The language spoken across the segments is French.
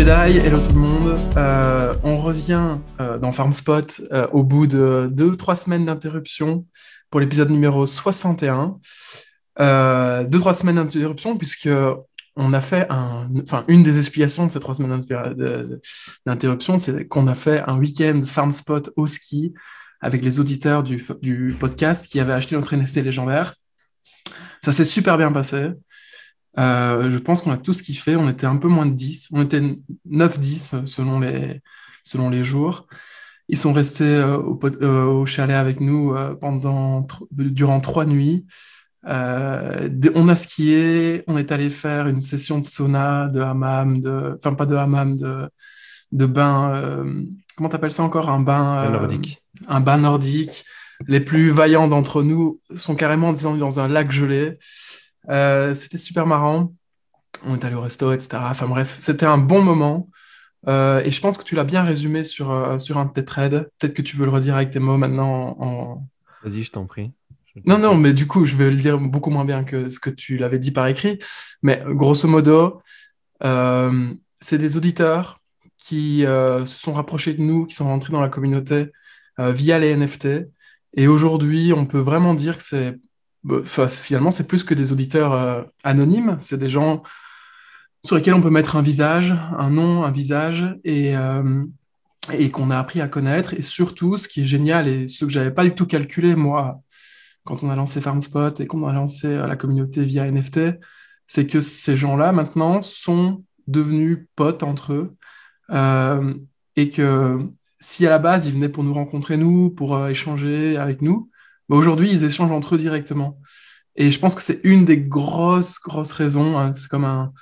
Jedi, hello tout le monde. Euh, on revient euh, dans FarmSpot euh, au bout de deux ou trois semaines d'interruption pour l'épisode numéro 61. Euh, deux trois semaines d'interruption puisque on a fait un, enfin une des explications de ces trois semaines d'interruption, c'est qu'on a fait un week-end FarmSpot au ski avec les auditeurs du, du podcast qui avaient acheté notre NFT légendaire. Ça s'est super bien passé. Euh, je pense qu'on a tous kiffé. On était un peu moins de 10. On était 9-10 selon les, selon les jours. Ils sont restés euh, au, euh, au chalet avec nous euh, pendant, durant trois nuits. On a skié, on est allé faire une session de sauna, de hammam, de, enfin pas de hammam, de, de bain. comment t'appelles ça encore? Un bain, nordique. un bain nordique. Les plus vaillants d'entre nous sont carrément dans un lac gelé. Euh, c'était super marrant. On est allé au resto, etc. Enfin bref, c'était un bon moment. Euh, et je pense que tu l'as bien résumé sur, euh, sur un de tes threads. Peut-être que tu veux le redire avec tes mots maintenant. en- en- Vas-y, je t'en prie. Je Non, non, mais du coup, je vais le dire beaucoup moins bien que ce que tu l'avais dit par écrit. Mais grosso modo, euh, c'est des auditeurs qui se sont rapprochés de nous, qui sont rentrés dans la communauté via les NFT. Et aujourd'hui, on peut vraiment dire que c'est, enfin, c'est- finalement, c'est plus que des auditeurs euh, anonymes. C'est des gens sur lesquels on peut mettre un visage, un nom, un visage, et, euh, et qu'on a appris à connaître. Et surtout, ce qui est génial, et ce que j'avais pas du tout calculé, moi, quand on a lancé FarmSpot et qu'on a lancé euh, la communauté via NFT, c'est que ces gens-là, maintenant, sont devenus potes entre eux. Et que si à la base, ils venaient pour nous rencontrer, nous, pour échanger avec nous, aujourd'hui, ils échangent entre eux directement. Et je pense que c'est une des grosses, grosses raisons. hein. c'est comme un,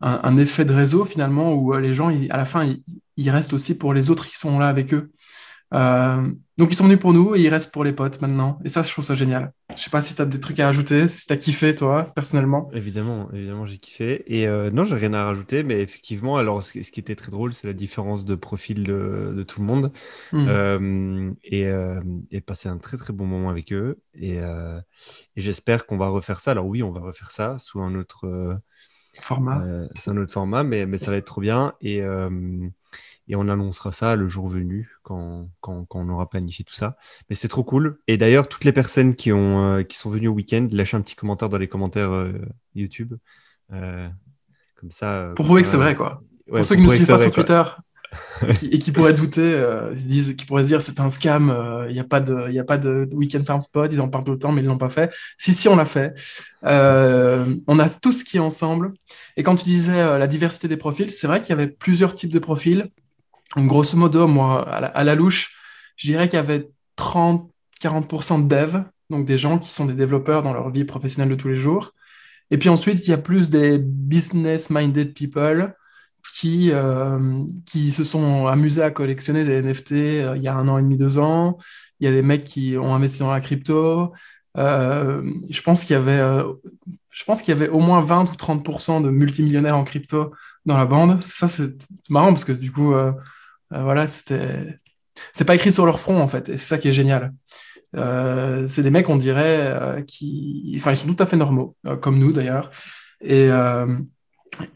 un- effet de réseau, finalement, où euh, les gens, à la fin, ils, ils restent aussi pour les autres qui sont là avec eux. Euh, donc, ils sont venus pour nous et ils restent pour les potes maintenant. Et ça, je trouve ça génial. Je sais pas si tu as des trucs à ajouter, si tu as kiffé, toi, personnellement. Évidemment, évidemment, j'ai kiffé. Et euh, non, j'ai rien à rajouter, mais effectivement, alors ce, qui était très drôle, c'est la différence de profil de, de tout le monde. Hmm. Euh, et, euh, et passer un très très bon moment avec eux. Et, euh, et j'espère qu'on va refaire ça. Alors oui, on va refaire ça sous un autre, Format. c'est un autre format, mais, mais ça va être trop bien. Et, et on annoncera ça le jour venu, quand, quand, quand on aura planifié tout ça. Mais c'est trop cool. Et d'ailleurs, toutes les personnes qui, ont, euh, qui sont venues au week-end, lâchez un petit commentaire dans les commentaires euh, YouTube. Euh, comme ça. Pour prouver que c'est vrai, quoi. ouais, Pour ceux qui ne prouver suivent pas sur. Twitter et qui, et qui pourraient douter, ils se disent, qui pourraient se dire c'est un scam, il n'y a pas de, y a pas de weekend farm spot, ils en parlent tout le temps, mais ils ne l'ont pas fait. Si, si, on l'a fait. On a tout ce qui est ensemble. Et quand tu disais la diversité des profils, c'est vrai qu'il y avait plusieurs types de profils. Grosso modo, moi, à la, louche, je dirais qu'il y avait 30-40% de devs, donc des gens qui sont des développeurs dans leur vie professionnelle de tous les jours. Et puis ensuite, il y a plus des business-minded people qui, euh, qui se sont amusés à collectionner des NFT euh, il y a un an et demi, deux ans. Il y a des mecs qui ont investi dans la crypto. Euh, je pense qu'il y avait, je pense qu'il y avait au moins 20 ou 30% de multimillionnaires en crypto dans la bande. Ça, c'est marrant parce que du coup, euh, euh, voilà, c'était, c'est pas écrit sur leur front en fait, et c'est ça qui est génial. Euh, c'est des mecs, on dirait, qui, enfin, ils sont tout à fait normaux, comme nous d'ailleurs, et,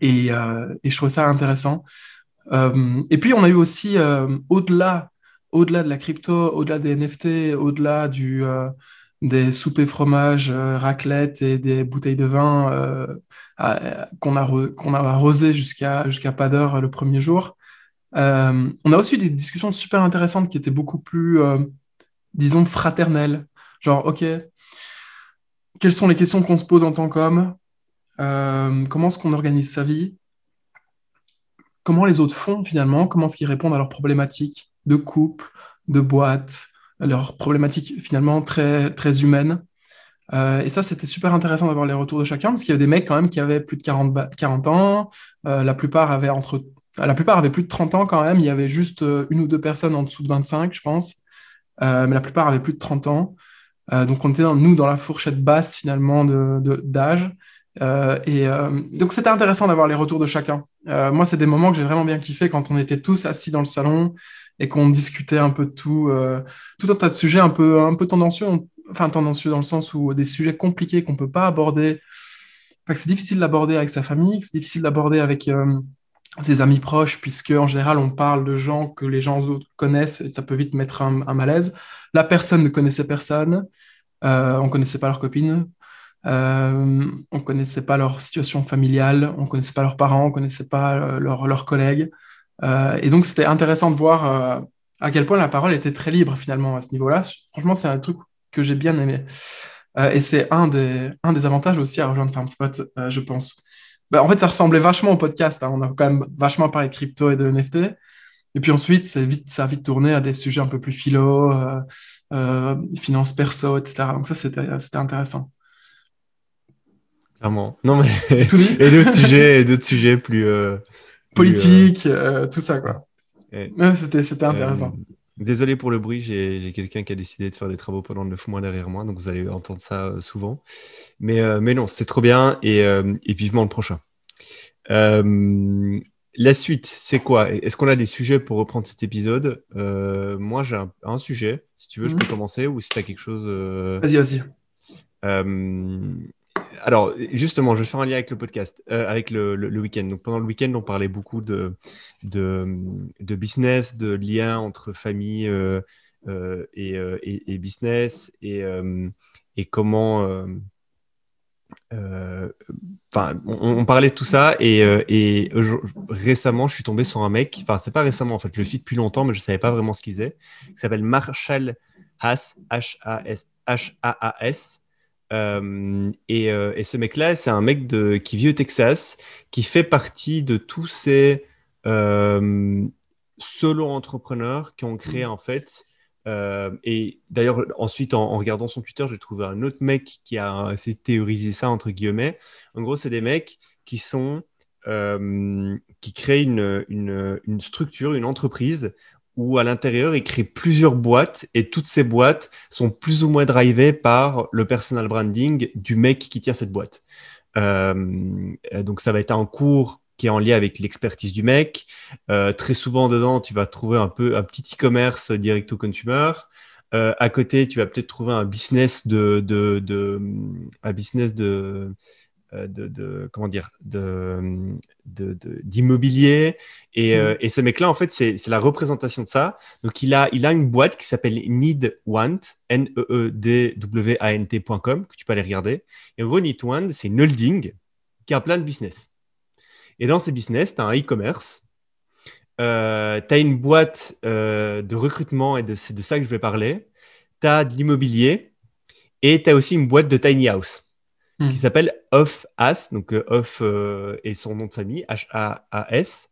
et, et je trouvais ça intéressant. Et puis on a eu aussi au-delà, au-delà de la crypto, au-delà des NFT, au-delà du des soupers fromage, euh, raclette et des bouteilles de vin euh, qu'on a qu'on jusqu'à jusqu'à pas d'heure le premier jour. Euh, on a aussi eu des discussions super intéressantes qui étaient beaucoup plus, euh, disons, fraternelles. Genre, ok, quelles sont les questions qu'on se pose en tant qu'homme? Euh, comment est-ce qu'on organise sa vie? Comment les autres font finalement? Comment est-ce qu'ils répondent à leurs problématiques de couple, de boîte, leurs problématiques finalement très, très humaines? Euh, et ça, c'était super intéressant d'avoir les retours de chacun, parce qu'il y avait des mecs quand même qui avaient plus de 40, ba- 40 ans, euh, la plupart avaient entre, la plupart avaient plus de 30 ans quand même, il y avait juste euh, une ou deux personnes en dessous de 25, je pense, mais la plupart avaient plus de 30 ans. Donc on était, nous, dans la fourchette basse finalement d'âge. Euh, et euh, donc c'était intéressant d'avoir les retours de chacun. Euh, moi, c'est des moments que j'ai vraiment bien kiffé quand on était tous assis dans le salon et qu'on discutait un peu de tout, tout un tas de sujets un peu, un peu tendancieux, enfin tendancieux dans le sens où des sujets compliqués qu'on peut pas aborder, c'est difficile d'aborder avec sa famille, c'est difficile d'aborder avec, ses amis proches, puisque en général, on parle de gens que les gens autres connaissent et ça peut vite mettre un, malaise. La personne ne connaissait personne, on ne connaissait pas leur copine, euh, on ne connaissait pas leur situation familiale, on ne connaissait pas leurs parents, on ne connaissait pas euh, leurs collègues. et donc, c'était intéressant de voir à quel point la parole était très libre finalement à ce niveau-là. Franchement, c'est un truc que j'ai bien aimé. et c'est un des, un des avantages aussi à rejoindre FarmSpot, je pense. Bah, en fait, ça ressemblait vachement au podcast. Hein. On a quand même vachement parlé de crypto et de NFT. Et puis ensuite, vite, ça a vite tourné à des sujets un peu plus philo, euh, euh, finances perso, etc. Donc ça, c'était intéressant. Clairement. Non, mais... et d'autres sujets, d'autres sujets plus... Euh, Politiques, tout ça, quoi. C'était intéressant. Désolé pour le bruit, j'ai quelqu'un qui a décidé de faire des travaux pendant 9 mois derrière moi, donc vous allez entendre ça euh, souvent. Mais, euh, mais non, c'était trop bien et, euh, et, vivement le prochain. la suite, c'est quoi? Est-ce qu'on a des sujets pour reprendre cet épisode? Moi, j'ai un, sujet. Si tu veux, je peux mhm. commencer ou si tu as quelque chose. Vas-y, vas-y alors, justement, je vais faire un lien avec le podcast, euh, avec le, week-end. Donc, pendant le week-end, on parlait beaucoup de, business, de liens entre famille euh, euh, et, business et, comment. Enfin, on, parlait de tout ça et, récemment, je suis tombé sur un mec. Enfin, c'est pas récemment en fait, je le suis depuis longtemps, mais je savais pas vraiment ce qu'il faisait. Il s'appelle Marshall Haas, H-A-S, H-A-A-S. Euh, euh, et, ce mec-là, c'est un mec de, qui vit au Texas, qui fait partie de tous ces euh, solo-entrepreneurs qui ont créé en fait. et d'ailleurs, ensuite, en, regardant son Twitter, j'ai trouvé un autre mec qui a essayé de théoriser ça, entre guillemets. En gros, c'est des mecs qui sont. qui créent une, une, une, structure, une entreprise où à l'intérieur, il crée plusieurs boîtes et toutes ces boîtes sont plus ou moins drivées par le personal branding du mec qui tient cette boîte. Euh, donc, ça va être un cours qui est en lien avec l'expertise du mec. Euh, très souvent, dedans, tu vas trouver un peu un petit e-commerce direct au consumer. Euh, à côté, tu vas peut-être trouver un business de un business de euh, de, comment dire d'immobilier. Et, euh, mm. et, ce mec là en fait c'est la représentation de ça. Donc il a il a une boîte qui s'appelle needwant n e e d w a n t.com que tu peux aller regarder. Et en gros needwant c'est une holding qui a plein de business. Et dans ces business tu as un e-commerce. Euh, tu as une boîte de recrutement et c'est de ça que je vais parler. Tu as de l'immobilier et tu as aussi une boîte de tiny house qui hmm. s'appelle Off As, donc euh, Off euh, et son nom de famille, H-A-A-S.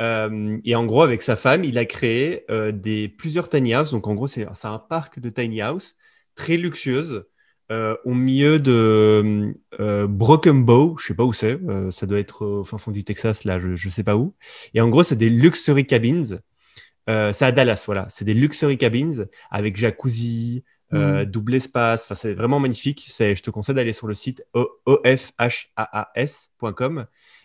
Euh, et en gros, avec sa femme, il a créé des, plusieurs tiny house. Donc en gros, c'est un parc de tiny house très luxueuse au milieu de Broken Bow, je sais pas où c'est, ça doit être au fin fond du Texas, là, je, je sais pas où. Et en gros, c'est des luxury cabins. c'est à Dallas, voilà. C'est des luxury cabins avec jacuzzi, euh, mm. double espace. c'est vraiment magnifique. Je te conseille d'aller sur le site ofhaas.com.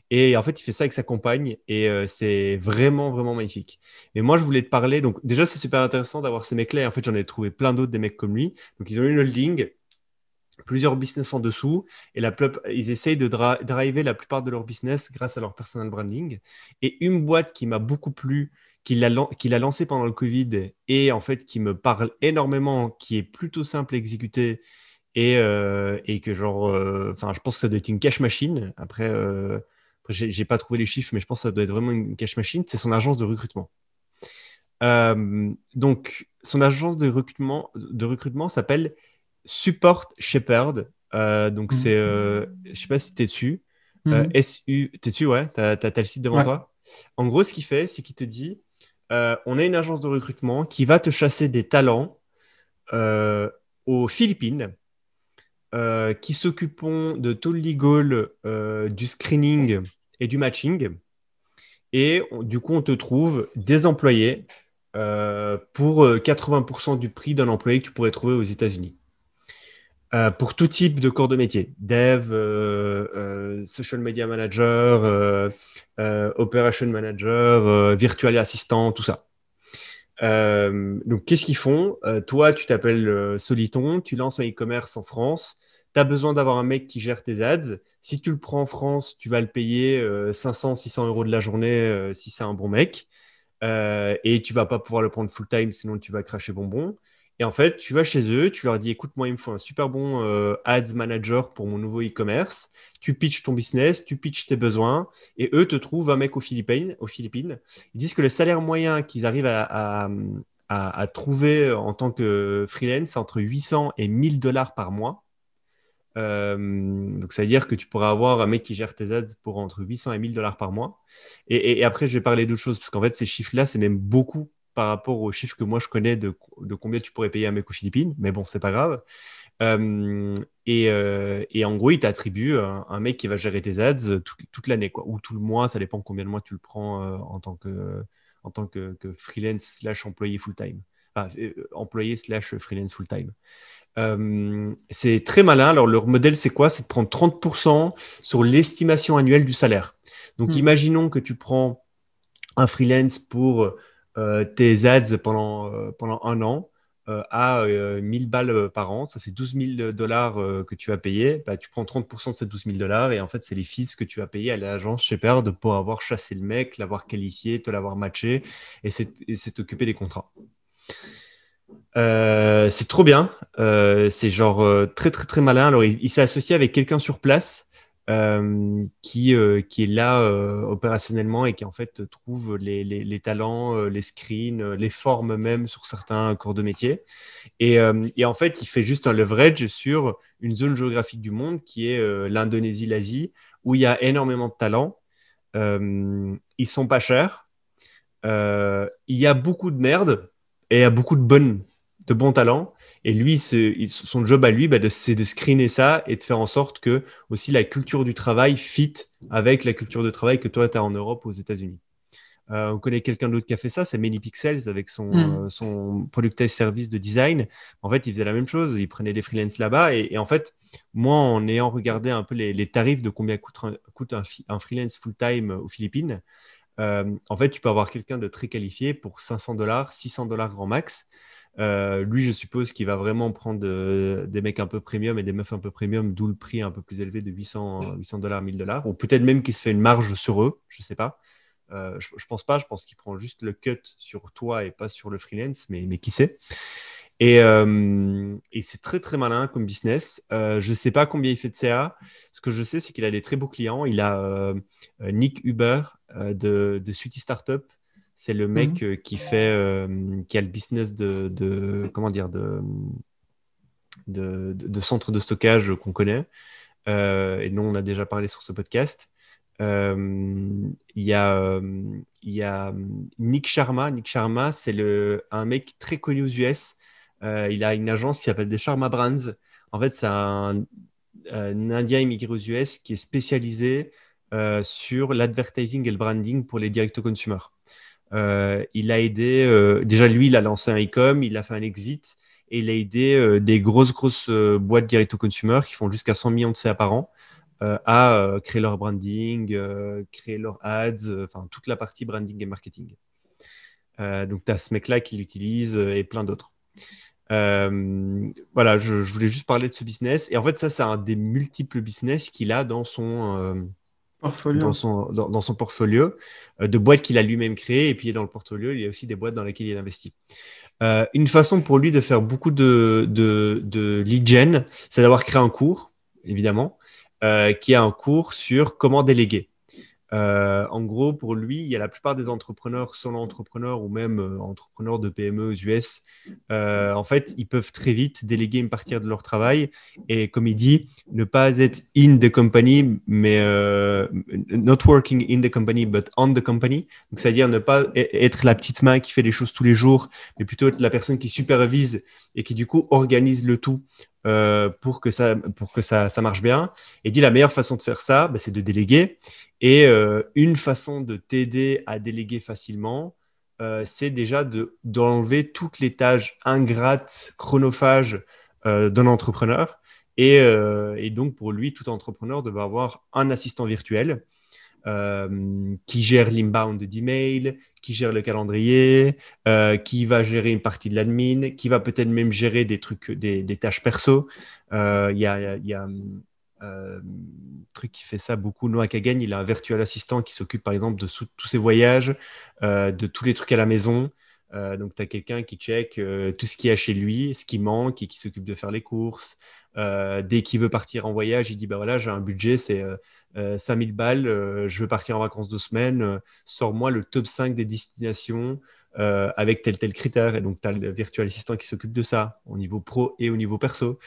Et en fait, il fait ça avec sa compagne et euh, c'est vraiment, vraiment magnifique. Et moi, je voulais te parler. Donc, déjà, c'est super intéressant d'avoir ces mecs-là. En fait, j'en ai trouvé plein d'autres, des mecs comme lui. Donc, ils ont une holding, plusieurs business en dessous et la, ils essayent de driver la plupart de leur business grâce à leur personal branding. Et une boîte qui m'a beaucoup plu qu'il a, lancé pendant le Covid et en fait qui me parle énormément, qui est plutôt simple à exécuter et, euh, que genre, euh, enfin, je pense que ça doit être une cash machine. Après, euh, je j'ai pas trouvé les chiffres, mais je pense que ça doit être vraiment une cash machine. C'est son agence de recrutement. donc, son agence de recrutement, de recrutement s'appelle Support Shepherd. donc, mmh. c'est, je sais pas si tu es dessus. Mmh. SU, tu es dessus, ouais, tu as, le site devant toi? En gros, ce qu'il fait, c'est qu'il te dit euh, on a une agence de recrutement qui va te chasser des talents euh, aux Philippines euh, qui s'occuperont de tout le legal, du screening et du matching. Et du coup, on te trouve des employés pour 80% du prix d'un employé que tu pourrais trouver aux États-Unis. Euh, pour tout type de corps de métier, dev, euh, euh, social media manager, operation manager, virtual assistant, tout ça. donc, qu'est-ce qu'ils font? Toi, tu t'appelles Soliton, tu lances un e-commerce en France. Tu as besoin d'avoir un mec qui gère tes ads. Si tu le prends en France, tu vas le payer 500, 600 euros de la journée si c'est un bon mec. et tu vas pas pouvoir le prendre full time, sinon tu vas cracher bonbon. Et en fait, tu vas chez eux, tu leur dis écoute, moi, il me faut un super bon euh, ads manager pour mon nouveau e-commerce. Tu pitches ton business, tu pitches tes besoins, et eux te trouvent un mec aux Philippines. Aux Philippines. Ils disent que le salaire moyen qu'ils arrivent à, trouver en tant que freelance, c'est entre 800 et 1000 dollars par mois. Euh, donc, ça veut dire que tu pourras avoir un mec qui gère tes ads pour entre 800 et 1000 dollars par mois. Et, et après, je vais parler d'autres choses, parce qu'en fait, ces chiffres-là, c'est même beaucoup par rapport aux chiffres que moi je connais de, combien tu pourrais payer un mec aux Philippines, mais bon, c'est pas grave. Euh, euh, et, en gros, il t'attribue un, mec qui va gérer tes ads toute, l'année, quoi, ou tout le mois, ça dépend combien de mois tu le prends euh, en tant que, en tant que, freelance slash employé full-time. Enfin, employé slash freelance full-time. c'est très malin. Alors, leur modèle, c'est quoi? C'est de prendre 30% sur l'estimation annuelle du salaire. Donc, hmm. imaginons que tu prends un freelance pour euh, tes ads pendant, euh, pendant un an euh, à 1000 balles par an, ça c'est 12 000 dollars que tu vas payer, bah, tu prends 30% de ces 12 000 dollars et en fait c'est les fees que tu vas payer à l'agence Shepard pour avoir chassé le mec, l'avoir qualifié, te l'avoir matché et c'est t'occuper des contrats. c'est trop bien, c'est genre très très très malin. Alors il s'est associé avec quelqu'un sur place euh, qui, euh, qui est là euh, opérationnellement et qui en fait trouve les, les, talents, les screens, les formes même sur certains cours de métier. Et, et, en fait, il fait juste un leverage sur une zone géographique du monde qui est l'Indonésie, l'Asie, où il y a énormément de talents. ils sont pas chers. il y a beaucoup de merde et il y a beaucoup de, bonnes, de bons talents. Et lui, son job à lui, bah, c'est de screener ça et de faire en sorte que aussi la culture du travail fit avec la culture de travail que toi, tu as en Europe, aux États-Unis. Euh, on connaît quelqu'un d'autre qui a fait ça, c'est Many Pixels avec son, mm. euh, son product service de design. En fait, il faisait la même chose, il prenait des freelances là-bas. Et, en fait, moi, en ayant regardé un peu les, tarifs de combien coûte un, coûte un, freelance full-time aux Philippines, euh, en fait, tu peux avoir quelqu'un de très qualifié pour 500 dollars, 600 dollars grand max. Euh, lui, je suppose qu'il va vraiment prendre des mecs un peu premium et des meufs un peu premium, d'où le prix un peu plus élevé de 800, 800 dollars, 1000 dollars. Ou peut-être même qu'il se fait une marge sur eux, je ne sais pas. Euh, je, pense pas, je pense qu'il prend juste le cut sur toi et pas sur le freelance, mais, qui sait. Et, euh, c'est très très malin comme business. je ne sais pas combien il fait de CA. Ce que je sais, c'est qu'il a des très beaux clients. Il a Nick Uber de, de Startup c'est le mec mhm. euh, qui fait, euh, qui a le business de, comment dire, de, de, centre de stockage qu'on connaît. Euh, et nous, on a déjà parlé sur ce podcast. Il y, a, il y a Nick Sharma. Nick Sharma, c'est un mec très connu aux US. il a une agence qui s'appelle des Sharma Brands. En fait, c'est un, un, Indien immigré aux US qui est spécialisé sur l'advertising et le branding pour les direct-to-consumer. Euh, il a aidé, euh, déjà lui, il a lancé un e-com, il a fait un exit et il a aidé euh, des grosses, grosses boîtes direct-to-consumer qui font jusqu'à 100 millions de CA par an à créer leur branding, créer leurs ads, enfin toute la partie branding et marketing. donc, tu as ce mec-là qui l'utilise et plein d'autres. voilà, je, voulais juste parler de ce business. Et en fait, ça, c'est un des multiples business qu'il a dans son, dans son, dans, son portfolio euh, de boîtes qu'il a lui-même créées. Et puis dans le portfolio, il y a aussi des boîtes dans lesquelles il investit. Euh, une façon pour lui de faire beaucoup de, de, de lead gen, c'est d'avoir créé un cours, évidemment, euh, qui a un cours sur comment déléguer. Euh, en gros, pour lui, il y a la plupart des entrepreneurs, solo entrepreneurs ou même euh, entrepreneurs de PME aux US, euh, en fait, ils peuvent très vite déléguer une partie de leur travail et, comme il dit, ne pas être in the company, mais not working in the company, but on the company. C'est-à-dire ne pas e-, être la petite main qui fait les choses tous les jours, mais plutôt être la personne qui supervise et qui, du coup, organise le tout pour que, ça, pour que ça, ça, marche bien. Et dit la meilleure façon de faire ça, bah, c'est de déléguer. Et euh, une façon de t'aider à déléguer facilement, euh, c'est déjà d'enlever toutes les tâches ingrates, chronophages euh, d'un entrepreneur. Et, donc, pour lui, tout entrepreneur devrait avoir un assistant virtuel. Qui gère l'inbound d'email, qui gère le calendrier, qui va gérer une partie de l'admin, qui va peut-être même gérer des trucs, des, tâches perso. Il y a, y a un truc qui fait ça beaucoup, Noah Kagan, il a un virtual assistant qui s'occupe par exemple de tous ses voyages, de tous les trucs à la maison. Euh, donc, tu as quelqu'un qui check euh, tout ce qu'il y a chez lui, ce qui manque et qui s'occupe de faire les courses. Euh, dès qu'il veut partir en voyage, il dit bah voilà, j'ai un budget, c'est 5000 balles, je veux partir en vacances deux semaines, sors-moi le top 5 des destinations avec tel tel critère. Et donc, tu as le virtual assistant qui s'occupe de ça au niveau pro et au niveau perso.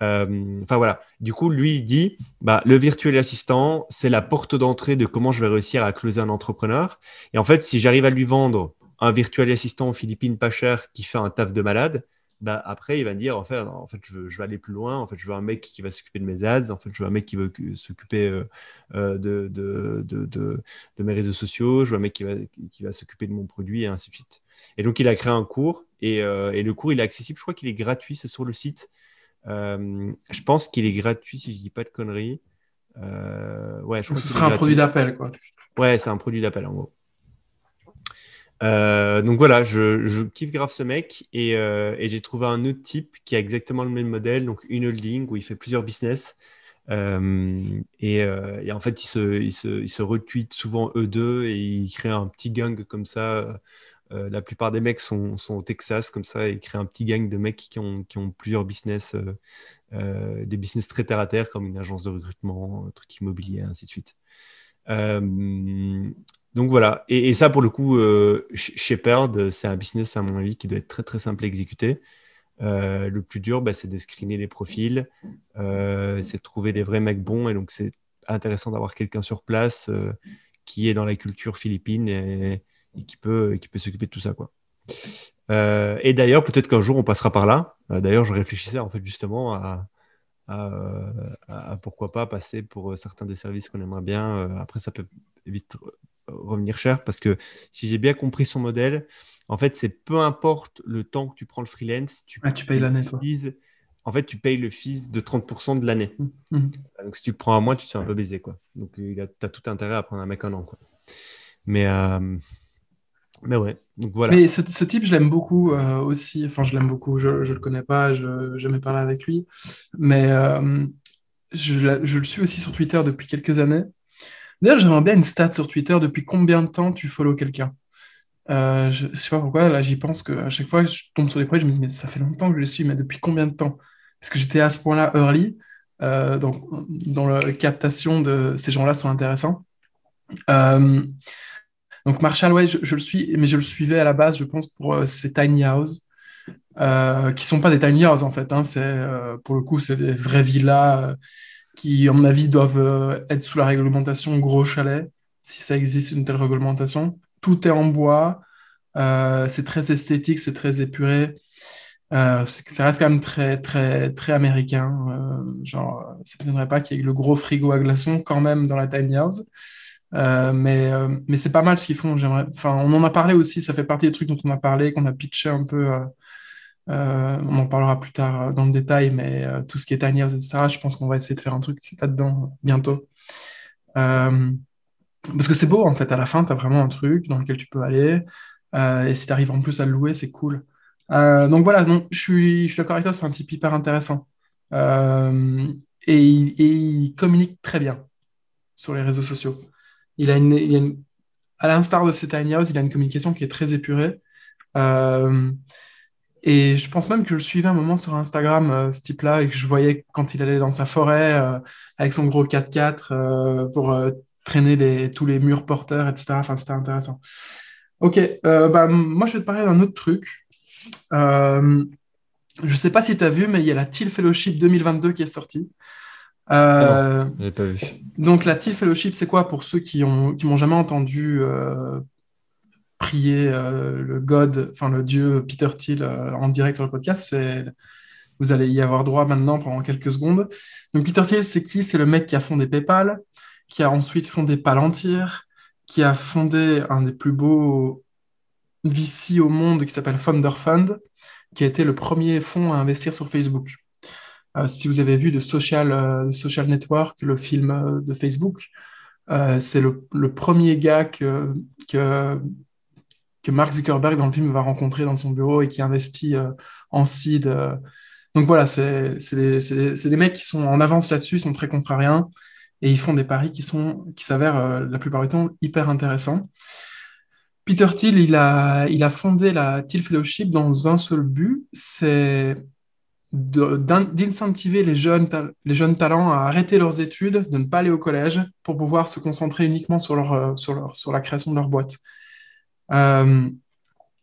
Enfin voilà. Du coup, lui, il dit bah, le virtual assistant, c'est la porte d'entrée de comment je vais réussir à closer un entrepreneur. Et en fait, si j'arrive à lui vendre un virtuel assistant aux Philippines pas cher qui fait un taf de malade, bah après, il va me dire, en fait, en fait je, veux, je aller plus loin. En fait, je veux un mec qui va s'occuper de mes ads. En fait, je veux un mec qui veut s'occuper euh, euh, de, de, de, de, mes réseaux sociaux. Je veux un mec qui va, qui va s'occuper de mon produit et ainsi de suite. Et donc, il a créé un cours et, euh, et le cours, il est accessible. Je crois qu'il est gratuit. C'est sur le site. je pense qu'il est gratuit si je dis pas de conneries. ouais, je ce sera un produit d'appel, quoi. Ouais, c'est un produit d'appel en gros. Euh, donc voilà, je, kiffe grave ce mec euh, et, j'ai trouvé un autre type qui a exactement le même modèle, donc une holding où il fait plusieurs business. Euh, et, en fait, il se, il se, il se retweet souvent eux deux et il crée un petit gang comme ça. la plupart des mecs sont, au Texas comme ça et il crée un petit gang de mecs qui ont, qui ont plusieurs business, des business très terre à terre comme une agence de recrutement, un truc immobilier, ainsi de suite. Donc voilà, et, ça pour le coup, euh, Shepard, c'est un business à mon avis qui doit être très très simple à exécuter. Euh, le plus dur, bah, c'est de screener les profils, euh, c'est de trouver des vrais mecs bons, et donc c'est intéressant d'avoir quelqu'un sur place qui est dans la culture philippine et, qui peut, peut s'occuper de tout ça. Quoi. et d'ailleurs, peut-être qu'un jour on passera par là. d'ailleurs, je réfléchissais en fait justement à, à, pourquoi pas passer pour certains des services qu'on aimerait bien. après, ça peut vite revenir cher parce que si j'ai bien compris son modèle, en fait, c'est peu importe le temps que tu prends le freelance, tu, ah, tu payes l'année. En fait, tu payes le fils de 30% de l'année. Mmh, mmh. Donc, si tu prends à mois, tu te fais un peu baiser. Quoi. Donc, tu as tout intérêt à prendre un mec un an. Quoi. Mais, euh, mais ouais, donc voilà. Mais ce, ce type, je l'aime beaucoup euh, aussi. Enfin, je l'aime beaucoup. Je ne le connais pas, je n'ai jamais parlé avec lui. Mais euh, je, je, le suis aussi sur Twitter depuis quelques années. D'ailleurs, j'aimerais bien une stat sur Twitter. Depuis combien de temps tu follow quelqu'un? Euh, Je ne sais pas pourquoi, là, j'y pense qu'à chaque fois que je tombe sur des projets, je me dis, mais ça fait longtemps que je le suis, mais depuis combien de temps? Est-ce que j'étais à ce point-là early euh, donc, dans la captation de ces gens-là sont intéressants. Euh, donc Marshall, ouais, je, le suis, mais je le suivais à la base, je pense, pour ces tiny houses, qui sont pas des tiny houses en fait. Hein, c'est pour le coup, c'est des vraies villas qui, à mon avis, doivent euh, être sous la réglementation gros chalet, si ça existe une telle réglementation. Tout est en bois, euh, c'est très esthétique, c'est très épuré. Euh, ça reste quand même très, très, très américain. genre, ça ne m'étonnerait pas qu'il y ait le gros frigo à glaçons quand même dans la tiny house. mais mais c'est pas mal ce qu'ils font. On en a parlé aussi. Ça fait partie des trucs dont on a parlé, qu'on a pitché un peu euh, on en parlera plus tard euh, dans le détail, mais euh, tout ce qui est tiny house, etc., je pense qu'on va essayer de faire un truc là-dedans bientôt. parce que c'est beau, en fait, à la fin, tu as vraiment un truc dans lequel tu peux aller. et si tu arrives en plus à le louer, c'est cool. donc voilà, donc, je suis, je suis d'accord avec toi, c'est un type hyper intéressant. Et il, communique très bien sur les réseaux sociaux. Il a une, à l'instar de ces tiny house, il a une communication qui est très épurée. Et je pense même que je suivais un moment sur Instagram, euh, ce type-là, et que je voyais quand il allait dans sa forêt euh, avec son gros 4x4 euh, pour traîner les, tous les murs porteurs, etc. Enfin, c'était intéressant. Ok, bah, moi je vais te parler d'un autre truc. je ne sais pas si tu as vu, mais il y a la Teal Fellowship 2022 qui est sortie. Ah non, pas vu. Donc la Teal Fellowship, c'est quoi pour ceux qui m'ont qui jamais entendu prier euh, le Dieu Peter Thiel euh, en direct sur le podcast. Vous allez y avoir droit maintenant pendant quelques secondes. Donc Peter Thiel, c'est qui? C'est le mec qui a fondé PayPal, qui a ensuite fondé Palantir, qui a fondé un des plus beaux VC au monde qui s'appelle Founder Fund, qui a été le premier fonds à investir sur Facebook. Euh, si vous avez vu de Social, Social Network, le film de Facebook, c'est le, premier gars que, que, Mark Zuckerberg dans le film va rencontrer dans son bureau et qui investit en seed. Donc voilà, c'est des, des, mecs qui sont en avance là-dessus, ils sont très contrariens et ils font des paris qui sont qui s'avèrent la plupart du temps hyper intéressants. Peter Thiel, il a, il a fondé la Thiel Fellowship dans un seul but, c'est d'incentiver les jeunes, les jeunes talents à arrêter leurs études, de ne pas aller au collège pour pouvoir se concentrer uniquement sur, leur, euh, sur, leur, sur la création de leur boîte. Euh,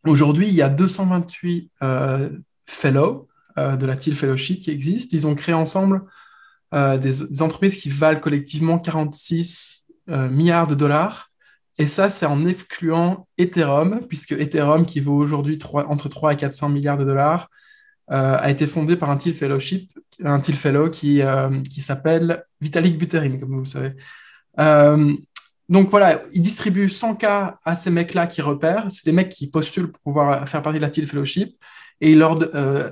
aujourd'hui, il y a 228 euh, fellows de la Thiel Fellowship qui existent. Ils ont créé ensemble des, entreprises qui valent collectivement 46 milliards de dollars et ça, c'est en excluant Ethereum, puisque Ethereum, qui vaut aujourd'hui entre 3 et 400 milliards de dollars, euh, a été fondé par un Thiel Fellowship, un Thiel Fellow qui, euh, s'appelle Vitalik Buterin, comme vous savez. Euh, donc voilà, il distribue 100 k à ces mecs-là qui repèrent. C'est des mecs qui postulent pour pouvoir faire partie de la Thiel Fellowship. Et lors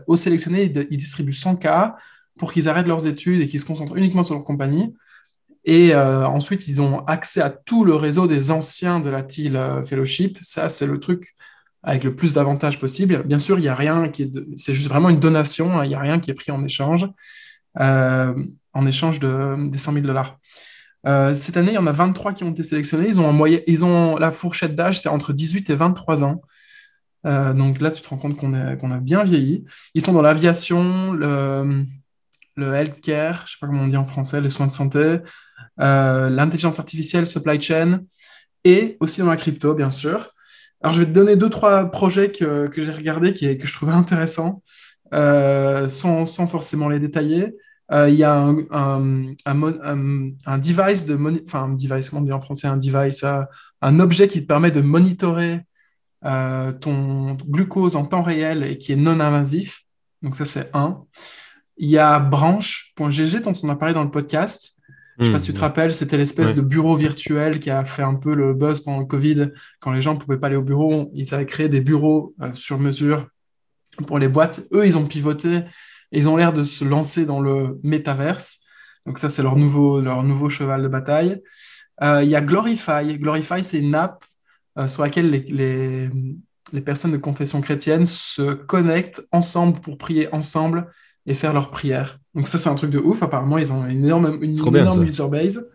aux sélectionnés, il, distribue 100 k pour qu'ils arrêtent leurs études et qu'ils se concentrent uniquement sur leur compagnie. Et euh, ensuite, ils ont accès à tout le réseau des anciens de la TIL euh, Fellowship. Ça, c'est le truc avec le plus d'avantages possible. Bien sûr, il n'y a rien qui est. C'est juste vraiment une donation. Hein. Il n'y a rien qui est pris en échange, euh, en échange de, des 100 000 dollars. Cette année, il y en a 23 qui ont été sélectionnés. Ils ont, en moyenne, ils ont la fourchette d'âge, c'est entre 18 et 23 ans. donc là, tu te rends compte qu'on a bien vieilli. Ils sont dans l'aviation, le, le healthcare, je ne sais pas comment on dit en français, les soins de santé, euh, l'intelligence artificielle, supply chain, et aussi dans la crypto, bien sûr. Alors, je vais te donner deux, trois projets que, j'ai regardés qui, que je trouvais intéressants, euh, sans, sans, forcément les détailler. Euh, il y a un, un, un, un device de enfin un device, comment on dit en français, un device, un objet qui te permet de monitorer ton glucose en temps réel et qui est non invasif. Donc ça, c'est un. Il y a branche.gg dont on a parlé dans le podcast. Je ne sais pas si tu te hmm. rappelles, c'était l'espèce de bureau virtuel qui a fait un peu le buzz pendant le Covid. Quand les gens ne pouvaient pas aller au bureau, ils avaient créé des bureaux euh, sur mesure pour les boîtes. Eux, ils ont pivoté et ils ont l'air de se lancer dans le métaverse. Donc ça, c'est leur nouveau, leur nouveau cheval de bataille. Euh, il y a Glorify. Glorify, c'est une app euh, sur laquelle les, les, les personnes de confession chrétienne se connectent ensemble pour prier ensemble et faire leurs prières. Donc ça, c'est un truc de ouf. Apparemment, ils ont une énorme, une énorme user base.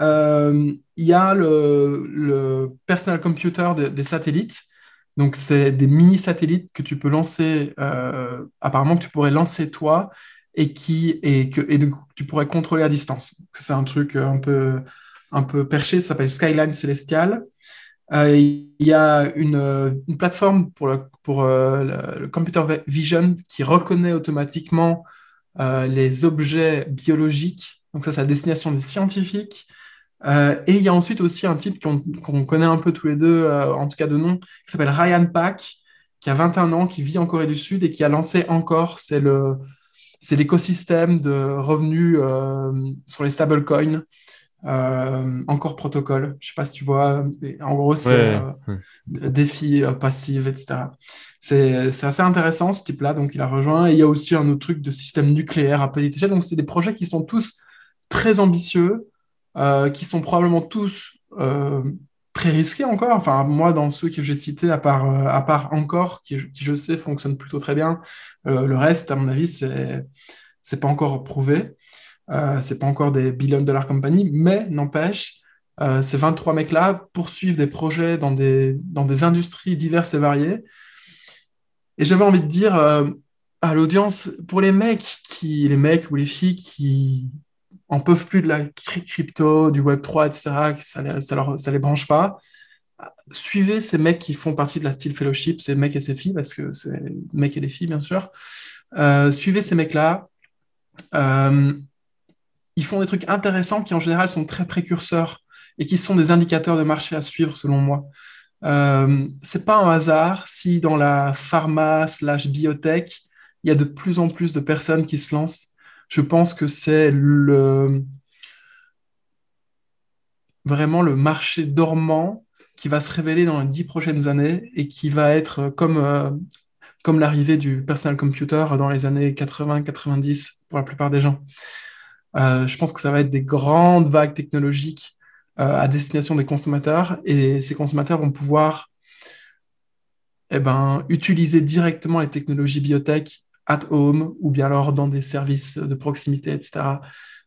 Euh, il y a le, le personal computer des satellites. Donc, c'est des mini-satellites que tu peux lancer, euh, apparemment que tu pourrais lancer toi et, qui, et que et tu pourrais contrôler à distance. C'est un truc un peu, un peu perché, ça s'appelle Skyline Celestial. Euh, il y a une, une plateforme pour, le, pour le, computer vision qui reconnaît automatiquement euh, les objets biologiques. Donc ça, c'est la destination des scientifiques. Euh, et il y a ensuite aussi un type qu'on connaît un peu tous les deux, euh, en tout cas de nom, qui s'appelle Ryan Pack, qui a 21 ans, qui vit en Corée du Sud et qui a lancé encore, c'est le c'est l'écosystème de revenus sur les stablecoins, encore protocole. Je sais pas si tu vois. En gros, c'est défi passif, etc. C'est assez intéressant ce type-là, donc il a rejoint. Et il y a aussi un autre truc de système nucléaire à petite échelle. Donc c'est des projets qui sont tous très ambitieux, euh, qui sont probablement tous euh, très risqués encore. Enfin, moi, dans ceux que j'ai cités, à part, euh, encore, qui, je sais fonctionne plutôt très bien, le reste, à mon avis, c'est c'est pas encore prouvé. c'est pas encore des billion dollar compagnies, mais n'empêche, ces 23 mecs-là poursuivent des projets dans des, dans des industries diverses et variées et j'avais envie de dire à l'audience, pour les mecs, qui, les mecs ou les filles qui en peuvent plus de la crypto, du Web3, etc., ça ça les branche pas, suivez ces mecs qui font partie de la Steel Fellowship, ces mecs et ces filles, parce que c'est mecs et des filles, bien sûr. Euh, suivez ces mecs-là. Euh, ils font des trucs intéressants qui, en général, sont très précurseurs et qui sont des indicateurs de marché à suivre, selon moi. Euh, c'est pas un hasard si dans la pharma slash biotech, il y a de plus en plus de personnes qui se lancent. Je pense que c'est vraiment le marché dormant qui va se révéler dans les dix prochaines années et qui va être comme, euh, l'arrivée du personal computer dans les années 80-90 pour la plupart des gens. Euh, je pense que ça va être des grandes vagues technologiques à destination des consommateurs et ces consommateurs vont pouvoir eh ben, utiliser directement les technologies biotech at home ou bien alors dans des services de proximité, etc.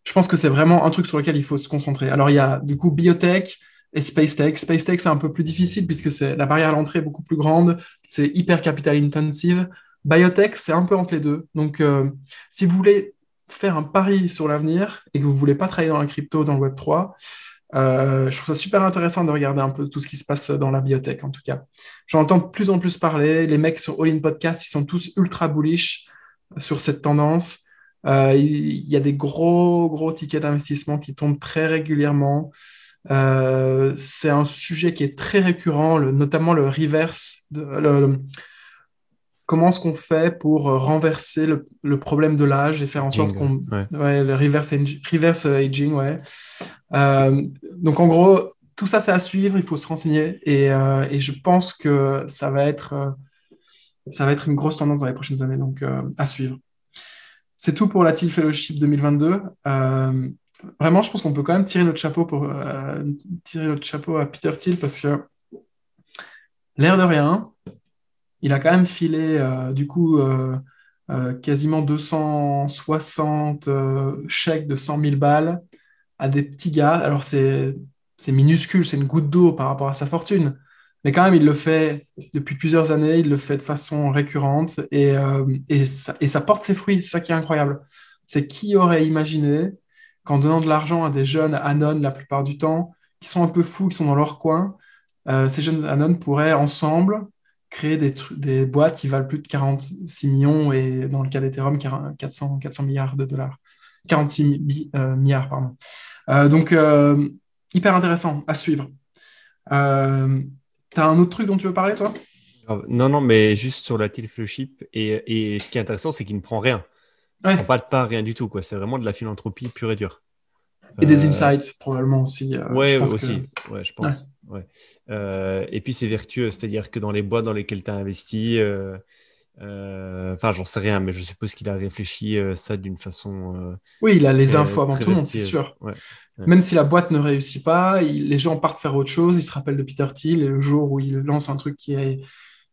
Je pense que c'est vraiment un truc sur lequel il faut se concentrer. Alors, il y a du coup biotech et space tech. Space tech, c'est un peu plus difficile puisque c'est la barrière à l'entrée est beaucoup plus grande, c'est hyper capital intensive. Biotech, c'est un peu entre les deux. Donc, euh, si vous voulez faire un pari sur l'avenir et que vous voulez pas travailler dans la crypto, dans le Web 3, euh, je trouve ça super intéressant de regarder un peu tout ce qui se passe dans la biotech, en tout cas. J'en entends de plus en plus parler. Les mecs sur All In Podcast, ils sont tous ultra bullish sur cette tendance. Euh, il y a des gros, gros tickets d'investissement qui tombent très régulièrement. Euh, c'est un sujet qui est très récurrent, notamment le reverse. Comment est-ce qu'on fait pour renverser le, problème de l'âge et faire en sorte qu'on. Ouais. le reverse, reverse aging, ouais. Euh, donc en gros, tout ça, c'est à suivre, il faut se renseigner. Et, et, je pense que ça va, être, ça va être une grosse tendance dans les prochaines années, donc à suivre. C'est tout pour la Teal Fellowship 2022. Euh, vraiment, je pense qu'on peut quand même tirer notre chapeau pour euh, tirer notre chapeau à Peter Thiel parce que l'air de rien, il a quand même filé euh, du coup quasiment 260 chèques de 100 000 balles à des petits gars. Alors c'est minuscule, c'est une goutte d'eau par rapport à sa fortune. Mais quand même, il le fait depuis plusieurs années, il le fait de façon récurrente et, euh, et, ça, porte ses fruits. C'est ça qui est incroyable. C'est qui aurait imaginé qu'en donnant de l'argent à des jeunes Anon la plupart du temps, qui sont un peu fous, qui sont dans leur coin, euh, ces jeunes Anon pourraient ensemble créer des, des boîtes qui valent plus de 46 millions et dans le cas d'Ethereum, 400, 400 milliards de dollars. 46 euh, milliards, pardon. donc, hyper intéressant à suivre. T'as un autre truc dont tu veux parler, toi? Non, non, mais juste sur la Teal Fellowship. Et, et ce qui est intéressant, c'est qu'il ne prend rien. Il ne prend pas de part, rien du tout. C'est vraiment de la philanthropie pure et dure. Et des euh, insights, probablement aussi. Euh, ouais, aussi. Ouais, je pense. Ouais. Euh, et puis, c'est vertueux. C'est-à-dire que dans les boîtes dans lesquelles tu as investi, enfin, j'en sais rien, mais je suppose qu'il a réfléchi ça d'une façon. oui, il a les infos avant tout le monde, c'est sûr. Même si la boîte ne réussit pas, les gens partent faire autre chose, ils se rappellent de Peter Thiel et le jour où il lance un truc qui est,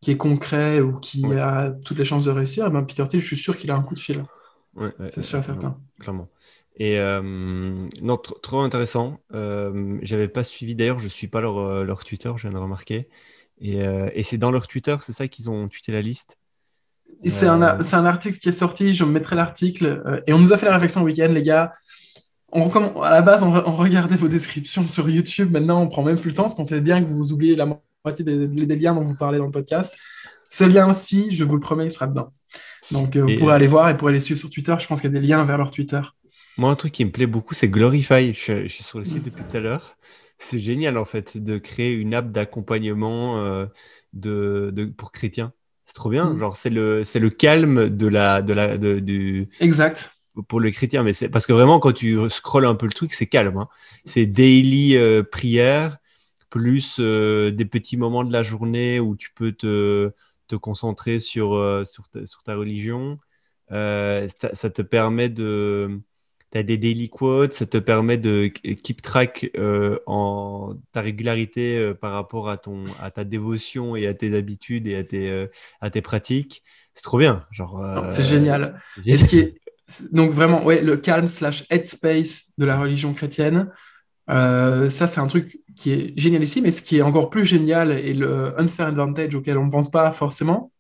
qui est concret ou qui a toutes les chances de réussir, eh ben Peter Thiel, je suis sûr qu'il a un coup de fil. c'est sûr et certain. Clairement. Et euh, non, trop intéressant. Euh, J'avais pas suivi d'ailleurs, je suis pas leur, euh, leur Twitter, je viens de remarquer. Et, euh, et c'est dans leur Twitter, c'est ça qu'ils ont tweeté la liste. C'est un, un, article qui est sorti, je mettrai l'article. et on nous a fait la réflexion le week-end, les gars on, à la base, on, regardait vos descriptions sur YouTube. Maintenant, on prend même plus le temps parce qu'on sait bien que vous oubliez la moitié des, liens dont vous parlez dans le podcast. Ce lien-ci, je vous le promets, il sera dedans. Donc, vous pourrez aller voir et pourrez les suivre sur Twitter. Je pense qu'il y a des liens vers leur Twitter. Moi, un truc qui me plaît beaucoup, c'est Glorify. Je, suis sur le site depuis tout à l'heure. C'est génial, en fait, de créer une app d'accompagnement euh, de, pour chrétiens. C'est trop bien. Mm. Genre, c'est le, le calme de la, de la, de, du... Exact pour le chrétien, mais c'est parce que vraiment, quand tu scrolles un peu le truc, c'est calme. Hein. C'est daily euh, prière, plus euh, des petits moments de la journée où tu peux te, te concentrer sur, sur, ta, sur, ta, religion. Ça, te permet de. Tu as des daily quotes, ça te permet de keep track en ta régularité par rapport à, ton, à ta dévotion et à tes habitudes et à tes, à tes pratiques. C'est trop bien. Genre, c'est génial. Et ce qui est, donc vraiment, ouais, le calme slash headspace de la religion chrétienne, euh, ça c'est un truc qui est génial ici, mais ce qui est encore plus génial et le unfair advantage auquel on ne pense pas forcément,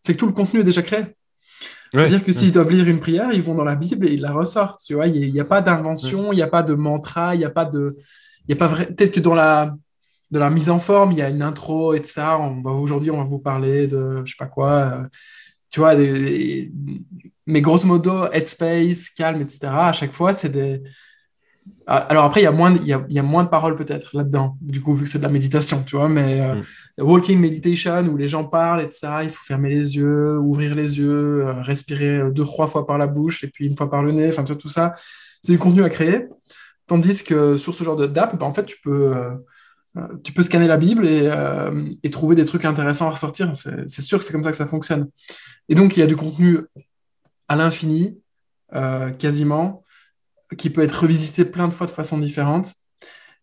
c'est que tout le contenu est déjà créé. C'est-à-dire que s'ils doivent lire une prière, ils vont dans la Bible et ils la ressortent. Tu vois, il n'y a, pas d'invention, il n'y a pas de mantra, il n'y a pas de, il y a pas vrai. Peut-être que dans la de la mise en forme, il y a une intro et de ça. Aujourd'hui, on va vous parler de je sais pas quoi. Euh, tu vois, des, mais grosso modo, headspace, calme, etc. À chaque fois, c'est des. Ah, alors après, il y a moins, il y a, il y a moins de paroles peut-être là-dedans, du coup, vu que c'est de la méditation, tu vois, mais euh, mm. walking meditation où les gens parlent, etc., il faut fermer les yeux, ouvrir les yeux, euh, respirer deux, trois fois par la bouche et puis une fois par le nez, enfin, tu vois, tout ça, c'est du contenu à créer. Tandis que sur ce genre d'app, bah, en fait, tu peux, euh, tu peux scanner la Bible et, et, trouver des trucs intéressants à ressortir. C'est sûr que c'est comme ça que ça fonctionne. Et donc, il y a du contenu à l'infini, euh, quasiment, qui peut être revisité plein de fois de façon différente.